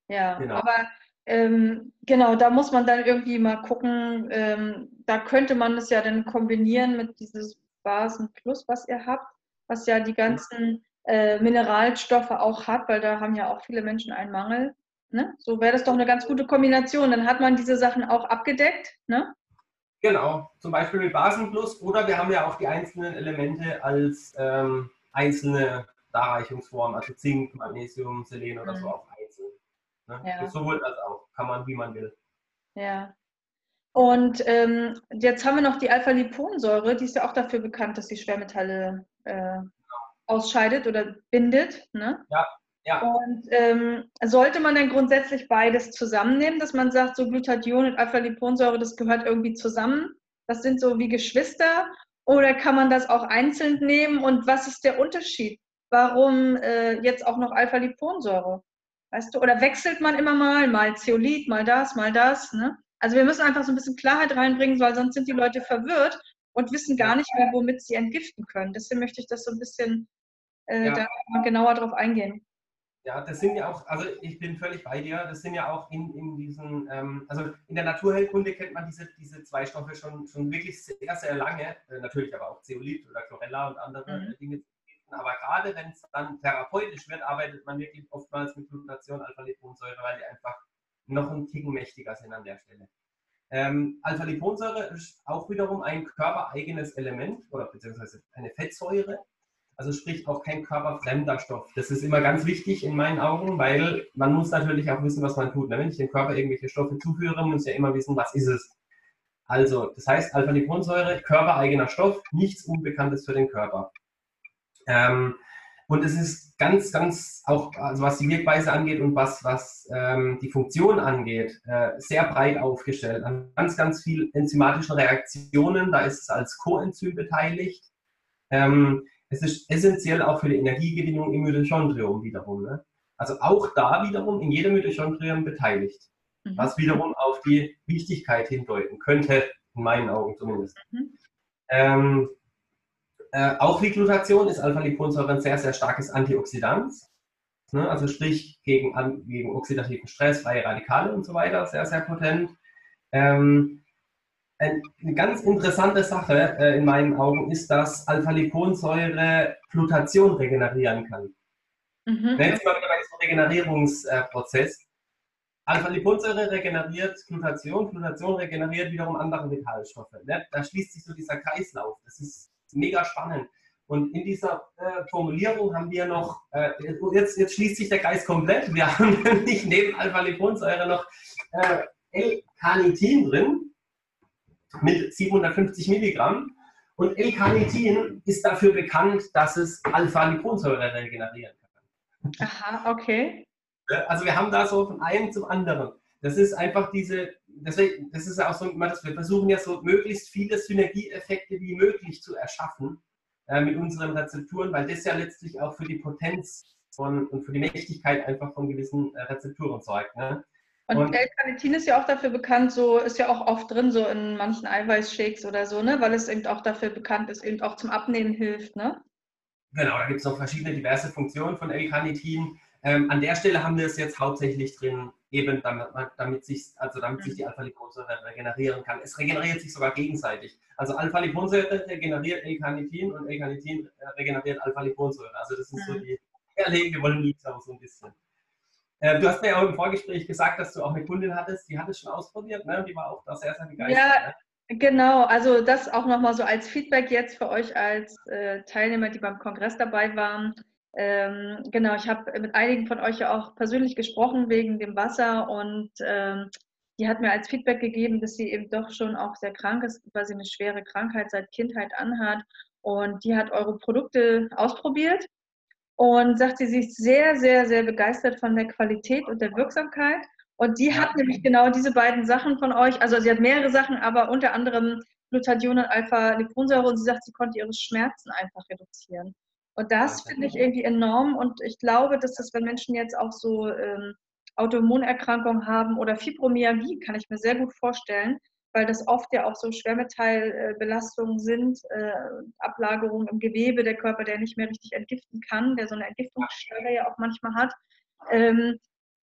Ja, genau. aber ähm, genau, da muss man dann irgendwie mal gucken. Ähm, da könnte man es ja dann kombinieren mit dieses Basen Plus, was ihr habt, was ja die ganzen äh, Mineralstoffe auch hat, weil da haben ja auch viele Menschen einen Mangel. Ne? So wäre das doch eine ganz gute Kombination. Dann hat man diese Sachen auch abgedeckt. Ne? Genau, zum Beispiel mit Basenplus oder wir haben ja auch die einzelnen Elemente als ähm, einzelne Darreichungsformen, also Zink, Magnesium, Selen oder mhm. so auch einzeln. Ne? Ja. Sowohl als auch, kann man wie man will. Ja. Und ähm, jetzt haben wir noch die Alpha-Liponsäure, die ist ja auch dafür bekannt, dass sie Schwermetalle äh, ausscheidet oder bindet. Ne? Ja. Ja. Und ähm, sollte man dann grundsätzlich beides zusammennehmen, dass man sagt, so Glutathion und Alpha-Liponsäure, das gehört irgendwie zusammen? Das sind so wie Geschwister? Oder kann man das auch einzeln nehmen? Und was ist der Unterschied? Warum äh, jetzt auch noch Alpha-Liponsäure? Weißt du? Oder wechselt man immer mal, mal Zeolit, mal das, mal das? Ne? Also wir müssen einfach so ein bisschen Klarheit reinbringen, weil sonst sind die Leute verwirrt und wissen gar nicht mehr, womit sie entgiften können. Deswegen möchte ich das so ein bisschen äh, ja. da genauer drauf eingehen. Ja, das sind ja auch, also ich bin völlig bei dir, das sind ja auch in, in diesen, ähm, also in der Naturheilkunde kennt man diese, diese zwei Stoffe schon, schon wirklich sehr, sehr lange, äh, natürlich aber auch Zeolit oder Chlorella und andere mhm. Dinge. Aber gerade wenn es dann therapeutisch wird, arbeitet man wirklich oftmals mit Glutation, Alpha-Liponsäure, weil die einfach noch ein Ticken mächtiger sind an der Stelle. Ähm, Alpha-Liponsäure ist auch wiederum ein körpereigenes Element oder beziehungsweise eine Fettsäure, also sprich auch kein körperfremder Stoff. Das ist immer ganz wichtig in meinen Augen, weil man muss natürlich auch wissen, was man tut. Ne? Wenn ich dem Körper irgendwelche Stoffe zuführe, muss ich ja immer wissen, was ist es. Also, das heißt, Alpha-Liponsäure, körpereigener Stoff, nichts Unbekanntes für den Körper. Ähm, und es ist ganz, ganz, auch also was die Wirkweise angeht und was, was ähm, die Funktion angeht, äh, sehr breit aufgestellt. An ganz, ganz vielen enzymatischen Reaktionen, da ist es als Coenzym beteiligt. Ähm, es ist essentiell auch für die Energiegewinnung im Mitochondrium wiederum. Ne? Also auch da wiederum in jedem Mitochondrium beteiligt, mhm. was wiederum auf die Wichtigkeit hindeuten könnte, in meinen Augen zumindest. Mhm. Ähm, äh, auch wie Glutation ist Alpha-Liponsäure ein sehr, sehr starkes Antioxidant. Ne? Also sprich gegen, an, gegen oxidativen Stress, freie Radikale und so weiter, sehr, sehr potent. Ähm, eine ganz interessante Sache äh, in meinen Augen ist, dass Alpha-Liponsäure Glutation regenerieren kann. Mhm. Jetzt mal wieder bei diesem Regenerierungsprozess. Alpha-Liponsäure regeneriert Glutation, Glutation regeneriert wiederum andere Vitalstoffe. Ne? Da schließt sich so dieser Kreislauf. Das ist mega spannend. Und in dieser äh, Formulierung haben wir noch, äh, jetzt, jetzt schließt sich der Kreis komplett. Wir [laughs] haben nämlich neben Alpha-Liponsäure noch äh, L-Carnitin drin mit 750 Milligramm. Und L-Carnitin ist dafür bekannt, dass es Alpha-Liponsäure regenerieren kann. Aha, okay. Also wir haben da so von einem zum anderen. Das ist einfach diese, deswegen, das ist ja auch so, wir versuchen ja so möglichst viele Synergieeffekte wie möglich zu erschaffen äh, mit unseren Rezepturen, weil das ja letztlich auch für die Potenz von, und für die Mächtigkeit einfach von gewissen äh, Rezepturen sorgt. Ne? Und, und L-Carnitin ist ja auch dafür bekannt, so ist ja auch oft drin, so in manchen Eiweißshakes oder so, ne? weil es eben auch dafür bekannt ist, eben auch zum Abnehmen hilft. Ne? Genau, da gibt es noch verschiedene diverse Funktionen von L-Carnitin. Ähm, an der Stelle haben wir es jetzt hauptsächlich drin, eben damit, damit, sich, also damit sich die mhm. Alpha-Liponsäure regenerieren kann. Es regeneriert sich sogar gegenseitig. Also Alpha-Liponsäure regeneriert L-Carnitin und L-Carnitin regeneriert Alpha-Liponsäure. Also das sind so mhm. die eierlegende Wollmilchsau so ein bisschen. Äh, du hast mir ja auch im Vorgespräch gesagt, dass du auch eine Kundin hattest, die hat es schon ausprobiert, ne? Und die war auch da sehr, sehr begeistert. Ja, ne? genau. Also das auch nochmal so als Feedback jetzt für euch als äh, Teilnehmer, die beim Kongress dabei waren. Ähm, genau, ich habe mit einigen von euch ja auch persönlich gesprochen wegen dem Wasser und ähm, die hat mir als Feedback gegeben, dass sie eben doch schon auch sehr krank ist, weil sie eine schwere Krankheit seit Kindheit anhat. Und die hat eure Produkte ausprobiert und sagt, sie ist sehr, sehr, sehr begeistert von der Qualität und der Wirksamkeit. Und die hat nämlich genau diese beiden Sachen von euch, also sie hat mehrere Sachen, aber unter anderem Glutathion und Alpha-Liponsäure. Und sie sagt, sie konnte ihre Schmerzen einfach reduzieren. Und das finde ich irgendwie enorm. Und ich glaube, dass das, wenn Menschen jetzt auch so ähm, Autoimmunerkrankungen haben oder Fibromyalgie, kann ich mir sehr gut vorstellen, weil das oft ja auch so Schwermetallbelastungen sind, äh, Ablagerungen im Gewebe, der Körper, der nicht mehr richtig entgiften kann, der so eine Entgiftungsstelle ja auch manchmal hat, ähm,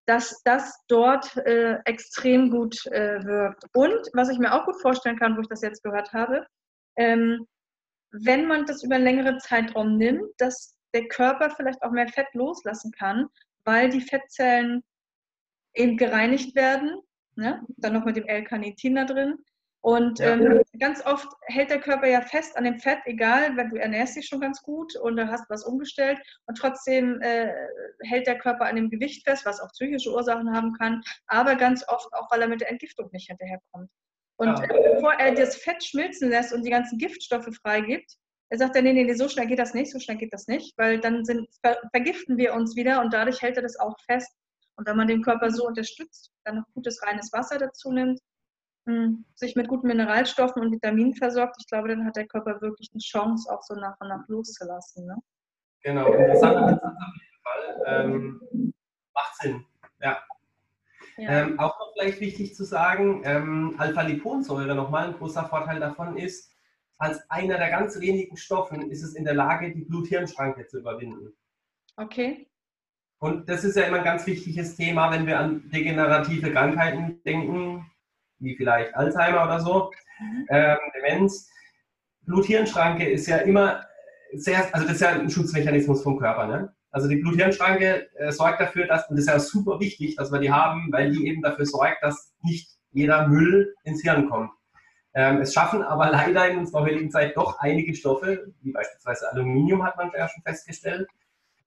dass das dort äh, extrem gut äh, wirkt. Und was ich mir auch gut vorstellen kann, wo ich das jetzt gehört habe, ähm, wenn man das über einen längeren Zeitraum nimmt, dass der Körper vielleicht auch mehr Fett loslassen kann, weil die Fettzellen eben gereinigt werden Ne? Dann noch mit dem L-Carnitin da drin. Und ja. ähm, ganz oft hält der Körper ja fest an dem Fett, egal, wenn du ernährst dich schon ganz gut und du hast was umgestellt und trotzdem äh, hält der Körper an dem Gewicht fest, was auch psychische Ursachen haben kann, aber ganz oft auch, weil er mit der Entgiftung nicht hinterherkommt. Und ja. äh, bevor er das Fett schmilzen lässt und die ganzen Giftstoffe freigibt, er sagt er, nee, nee, nee, so schnell geht das nicht, so schnell geht das nicht, weil dann sind, ver vergiften wir uns wieder und dadurch hält er das auch fest. Und wenn man den Körper so unterstützt, dann noch gutes reines Wasser dazu nimmt, hm, sich mit guten Mineralstoffen und Vitaminen versorgt, ich glaube, dann hat der Körper wirklich eine Chance, auch so nach und nach loszulassen. Ne? Genau, interessanter Ansatz auf jeden Fall. Ähm, macht Sinn, ja. ja. Ähm, auch noch vielleicht wichtig zu sagen, ähm, Alpha-Liponsäure, nochmal ein großer Vorteil davon ist, als einer der ganz wenigen Stoffen ist es in der Lage, die Blut-Hirn-Schranke zu überwinden. Okay. Und das ist ja immer ein ganz wichtiges Thema, wenn wir an degenerative Krankheiten denken, wie vielleicht Alzheimer oder so, ähm, Demenz. Blut-Hirn-Schranke ist ja immer sehr, also das ist ja ein Schutzmechanismus vom Körper. Ne? Also die Blut-Hirn-Schranke äh, sorgt dafür, dass, und das ist ja super wichtig, dass wir die haben, weil die eben dafür sorgt, dass nicht jeder Müll ins Hirn kommt. Ähm, es schaffen aber [laughs] leider in unserer heutigen Zeit doch einige Stoffe, wie beispielsweise Aluminium hat man ja schon festgestellt,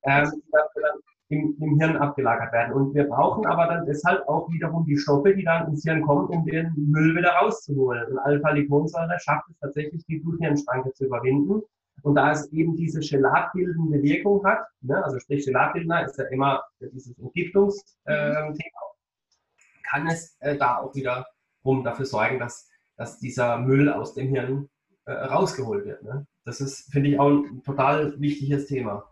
ähm, die dann im, im, Hirn abgelagert werden. Und wir brauchen aber dann deshalb auch wiederum die Stoffe, die dann ins Hirn kommen, um den Müll wieder rauszuholen. Und Alpha-Liponsäure schafft es tatsächlich, die Blut-Hirn-Schranke zu überwinden. Und da es eben diese Chelatbildende Wirkung hat, ne, also sprich Chelatbildner ist ja immer dieses Entgiftungs-Thema, kann es äh, da auch wieder rum dafür sorgen, dass, dass dieser Müll aus dem Hirn äh, rausgeholt wird. Ne? Das ist, finde ich, auch ein total wichtiges Thema.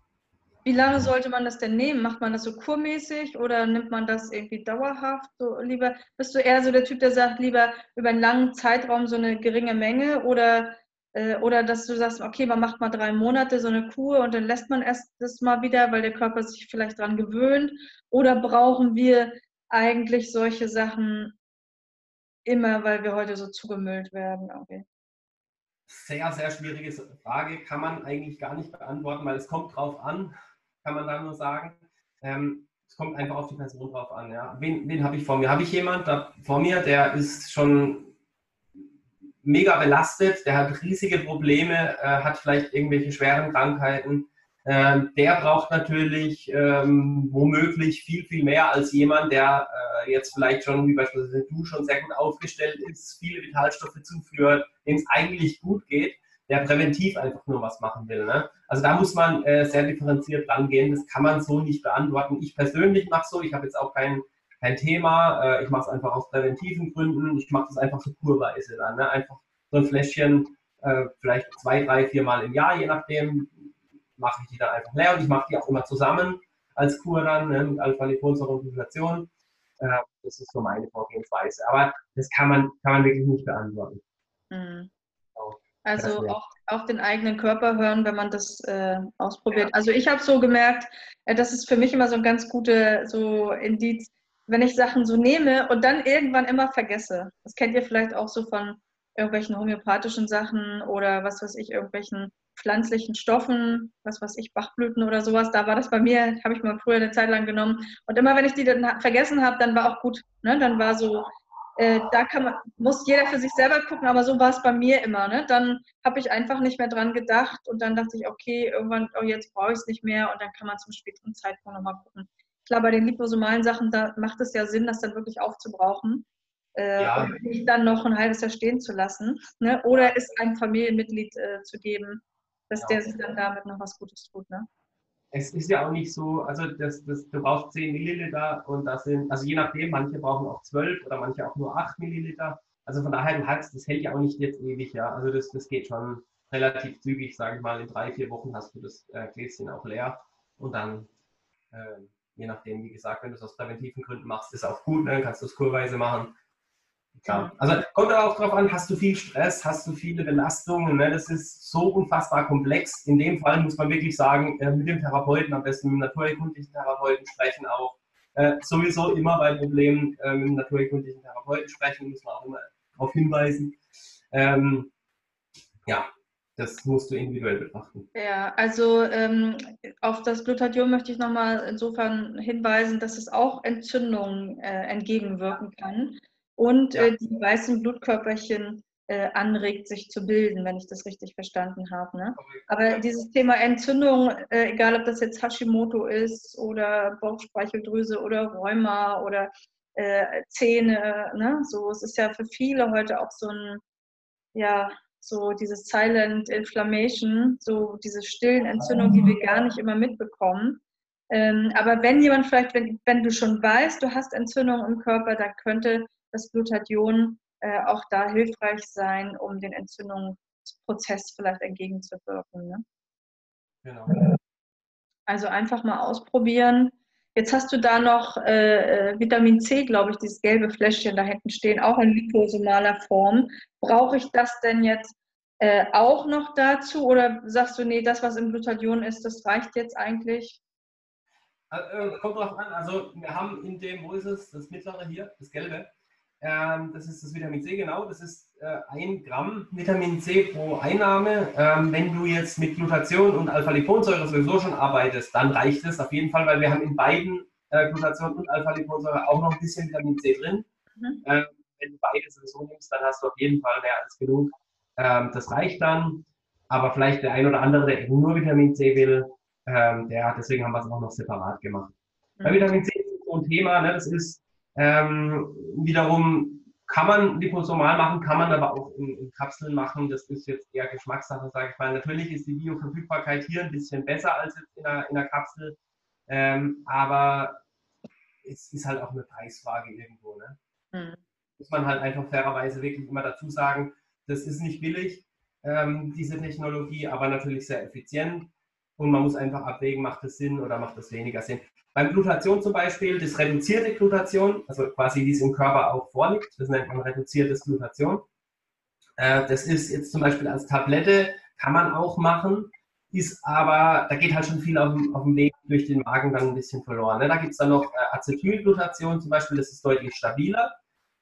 Wie lange sollte man das denn nehmen? Macht man das so kurmäßig oder nimmt man das irgendwie dauerhaft? So lieber, bist du eher so der Typ, der sagt, lieber über einen langen Zeitraum so eine geringe Menge oder, äh, oder dass du sagst, okay, man macht mal drei Monate so eine Kur und dann lässt man erst das mal wieder, weil der Körper sich vielleicht daran gewöhnt? Oder brauchen wir eigentlich solche Sachen immer, weil wir heute so zugemüllt werden? Okay. Sehr, sehr schwierige Frage, kann man eigentlich gar nicht beantworten, weil es kommt drauf an, kann man da nur sagen. Ähm, es kommt einfach auf die Person drauf an. Ja. Wen, wen habe ich vor mir? Habe ich jemanden da vor mir, der ist schon mega belastet, der hat riesige Probleme, äh, hat vielleicht irgendwelche schweren Krankheiten, ähm, der braucht natürlich ähm, womöglich viel, viel mehr als jemand, der äh, jetzt vielleicht schon, wie beispielsweise du, schon sehr gut aufgestellt ist, viele Vitalstoffe zuführt, dem es eigentlich gut geht, der präventiv einfach nur was machen will. Ne? Also da muss man äh, sehr differenziert rangehen. Das kann man so nicht beantworten. Ich persönlich mache so, ich habe jetzt auch kein, kein Thema, äh, ich mache es einfach aus präventiven Gründen, ich mache das einfach so kurweise dann. Ne? Einfach so ein Fläschchen, äh, vielleicht zwei, drei, vier Mal im Jahr, je nachdem, mache ich die dann einfach leer und ich mache die auch immer zusammen als Kur dann ne, mit Alpha-Liponsäure und Inflation. Äh, das ist so meine Vorgehensweise. Aber das kann man, kann man wirklich nicht beantworten. Mhm. Also auch auf den eigenen Körper hören, wenn man das äh, ausprobiert. Ja. Also ich habe so gemerkt, äh, das ist für mich immer so ein ganz guter so Indiz, wenn ich Sachen so nehme und dann irgendwann immer vergesse. Das kennt ihr vielleicht auch so von irgendwelchen homöopathischen Sachen oder was weiß ich, irgendwelchen pflanzlichen Stoffen, was weiß ich, Bachblüten oder sowas. Da war das bei mir, habe ich mal früher eine Zeit lang genommen. Und immer wenn ich die dann vergessen habe, dann war auch gut. Ne? Dann war so, äh, da kann man, muss jeder für sich selber gucken, aber so war es bei mir immer. Ne? Dann habe ich einfach nicht mehr dran gedacht und dann dachte ich, okay, irgendwann, oh, jetzt brauche ich es nicht mehr und dann kann man zum späteren Zeitpunkt nochmal gucken. Klar, bei den liposomalen Sachen, da macht es ja Sinn, das dann wirklich aufzubrauchen. Äh, ja. und nicht dann noch ein halbes Jahr stehen zu lassen. Ne? Oder es einem Familienmitglied äh, zu geben, dass der sich dann damit noch was Gutes tut. Ne? Es ist ja auch nicht so, also das, das, du brauchst 10 Milliliter und das sind, also je nachdem, manche brauchen auch 12 oder manche auch nur 8 Milliliter. Also von daher, du hast, das hält ja auch nicht jetzt ewig, ja. Also das, das geht schon relativ zügig, sage ich mal, in drei, vier Wochen hast du das äh, Gläschen auch leer und dann, äh, je nachdem, wie gesagt, wenn du es aus präventiven Gründen machst, ist auch gut, ne? kannst du es kurweise machen. Klar. Also kommt auch darauf an, hast du viel Stress, hast du viele Belastungen. Ne? Das ist so unfassbar komplex. In dem Fall muss man wirklich sagen, äh, mit dem Therapeuten, am besten mit dem naturerkundlichen Therapeuten sprechen auch. Äh, sowieso immer bei Problemen äh, mit dem naturerkundlichen Therapeuten sprechen, muss man auch immer darauf hinweisen. Ähm, ja, das musst du individuell betrachten. Ja, also ähm, auf das Glutathion möchte ich nochmal insofern hinweisen, dass es auch Entzündungen äh, entgegenwirken kann und ja. äh, die weißen Blutkörperchen äh, anregt, sich zu bilden, wenn ich das richtig verstanden habe. Ne? Aber dieses Thema Entzündung, äh, egal ob das jetzt Hashimoto ist oder Bauchspeicheldrüse oder Rheuma oder äh, Zähne, ne? so, es ist ja für viele heute auch so ein, ja, so dieses Silent Inflammation, so diese stillen Entzündungen, die wir gar nicht immer mitbekommen. Ähm, aber wenn jemand vielleicht, wenn, wenn du schon weißt, du hast Entzündungen im Körper, dann könnte das Glutathion äh, auch da hilfreich sein, um den Entzündungsprozess vielleicht entgegenzuwirken. Ne? Genau. Also einfach mal ausprobieren. Jetzt hast du da noch äh, äh, Vitamin C, glaube ich, dieses gelbe Fläschchen da hinten stehen, auch in liposomaler Form. Brauche ich das denn jetzt äh, auch noch dazu oder sagst du, nee, das, was im Glutathion ist, das reicht jetzt eigentlich? äh, kommt drauf an. Also wir haben in dem, wo ist es, das mittlere hier, das gelbe, ähm, das ist das Vitamin C, genau. Das ist äh, ein Gramm Vitamin C pro Einnahme. Ähm, wenn du jetzt mit Glutation und Alpha-Liponsäure sowieso schon arbeitest, dann reicht es auf jeden Fall, weil wir haben in beiden äh, Glutation und Alpha-Liponsäure auch noch ein bisschen Vitamin C drin. Mhm. Ähm, wenn du beide sowieso nimmst, dann hast du auf jeden Fall mehr als genug. Ähm, das reicht dann. Aber vielleicht der ein oder andere, der eben nur Vitamin C will, ähm, der, deswegen haben wir es auch noch separat gemacht. Mhm. Bei Vitamin C ist so ein Thema, ne, das ist ähm, wiederum kann man liposomal machen, kann man aber auch in, in, Kapseln machen. Das ist jetzt eher Geschmackssache, sage ich mal. Natürlich ist die Bioverfügbarkeit hier ein bisschen besser als jetzt in einer, in einer Kapsel, ähm, aber es ist halt auch eine Preisfrage irgendwo. Ne? Mhm. Muss man halt einfach fairerweise wirklich immer dazu sagen, das ist nicht billig, ähm, diese Technologie, aber natürlich sehr effizient. Und man muss einfach abwägen, macht das Sinn oder macht das weniger Sinn. Beim Glutation zum Beispiel, das reduzierte Glutation, also quasi wie es im Körper auch vorliegt, das nennt man reduziertes Glutation. Äh, das ist jetzt zum Beispiel als Tablette, kann man auch machen, ist aber, da geht halt schon viel auf dem, auf dem Weg durch den Magen dann ein bisschen verloren. Ne? Da gibt es dann noch äh, Acetylglutation zum Beispiel, das ist deutlich stabiler.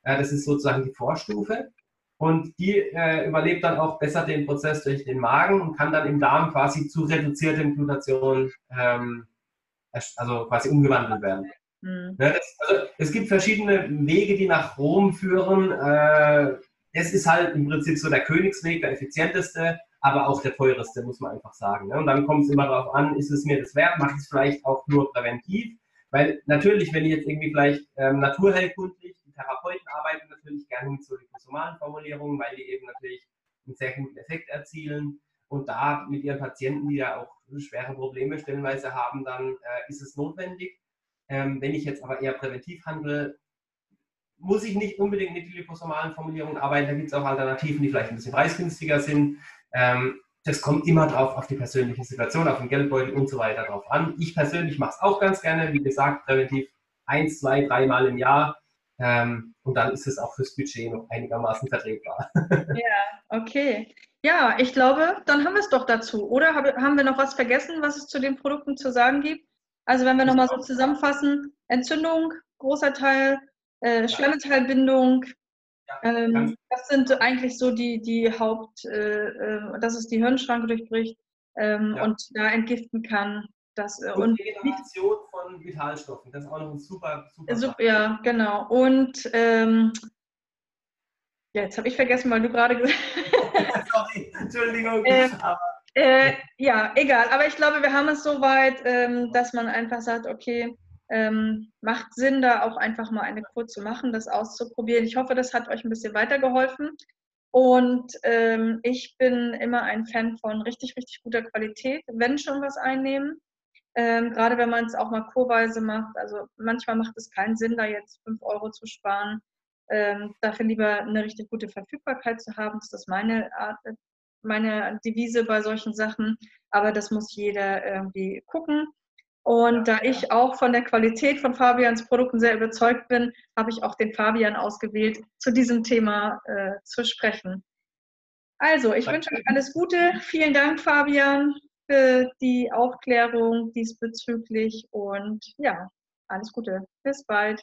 Äh, das ist sozusagen die Vorstufe. Und die äh, überlebt dann auch besser den Prozess durch den Magen und kann dann im Darm quasi zu reduzierten Glutation ähm, also quasi umgewandelt werden. Mhm. Ja, das, also, es gibt verschiedene Wege, die nach Rom führen. Äh, es ist halt im Prinzip so der Königsweg, der effizienteste, aber auch der teuerste, muss man einfach sagen. Ne? Und dann kommt es immer darauf an, ist es mir das wert, mache ich es vielleicht auch nur präventiv. Weil natürlich, wenn ich jetzt irgendwie vielleicht ähm, naturheilkundlich, die Therapeuten arbeiten natürlich gerne mit so liposomalen Formulierungen, weil die eben natürlich einen sehr guten Effekt erzielen. Und da mit ihren Patienten, die ja auch schwere Probleme stellenweise haben, dann äh, ist es notwendig. Ähm, wenn ich jetzt aber eher präventiv handle, muss ich nicht unbedingt mit liposomalen Formulierungen arbeiten. Da gibt es auch Alternativen, die vielleicht ein bisschen preisgünstiger sind. Ähm, das kommt immer drauf auf die persönliche Situation, auf den Geldbeutel und so weiter drauf an. Ich persönlich mache es auch ganz gerne, wie gesagt, präventiv eins, zwei, dreimal im Jahr. Ähm, und dann ist es auch fürs Budget noch einigermaßen vertretbar. [laughs] Ja, okay. Ja, ich glaube, dann haben wir es doch dazu. Oder haben wir noch was vergessen, was es zu den Produkten zu sagen gibt? Also wenn wir nochmal so zusammenfassen, Entzündung, großer Teil, äh, Schleimmetallbindung, ähm, das sind eigentlich so die, die Haupt, äh, äh, dass es die Hirnschranke durchbricht ähm, ja. und da entgiften kann. Das, äh, und, und Regeneration von Vitalstoffen, das ist auch noch ein super, super. super ja, genau. Und ähm, ja, jetzt habe ich vergessen, weil du gerade gesagt [laughs] hast. Sorry, Entschuldigung. [laughs] Äh, äh, ja, egal. Aber ich glaube, wir haben es so weit, ähm, dass man einfach sagt, okay, ähm, macht Sinn, da auch einfach mal eine Kur zu machen, das auszuprobieren. Ich hoffe, das hat euch ein bisschen weitergeholfen. Und ähm, ich bin immer ein Fan von richtig, richtig guter Qualität, wenn schon was einnehmen. Ähm, gerade wenn man es auch mal kurweise macht. Also manchmal macht es keinen Sinn, da jetzt 5 Euro zu sparen ähm, dafür lieber eine richtig gute Verfügbarkeit zu haben. Das ist meine Art, meine Devise bei solchen Sachen. Aber das muss jeder irgendwie gucken. Und da ich auch von der Qualität von Fabians Produkten sehr überzeugt bin, habe ich auch den Fabian ausgewählt, zu diesem Thema äh, zu sprechen. Also, ich Danke. wünsche euch alles Gute. Vielen Dank, Fabian, für die Aufklärung diesbezüglich. Und ja, alles Gute. Bis bald.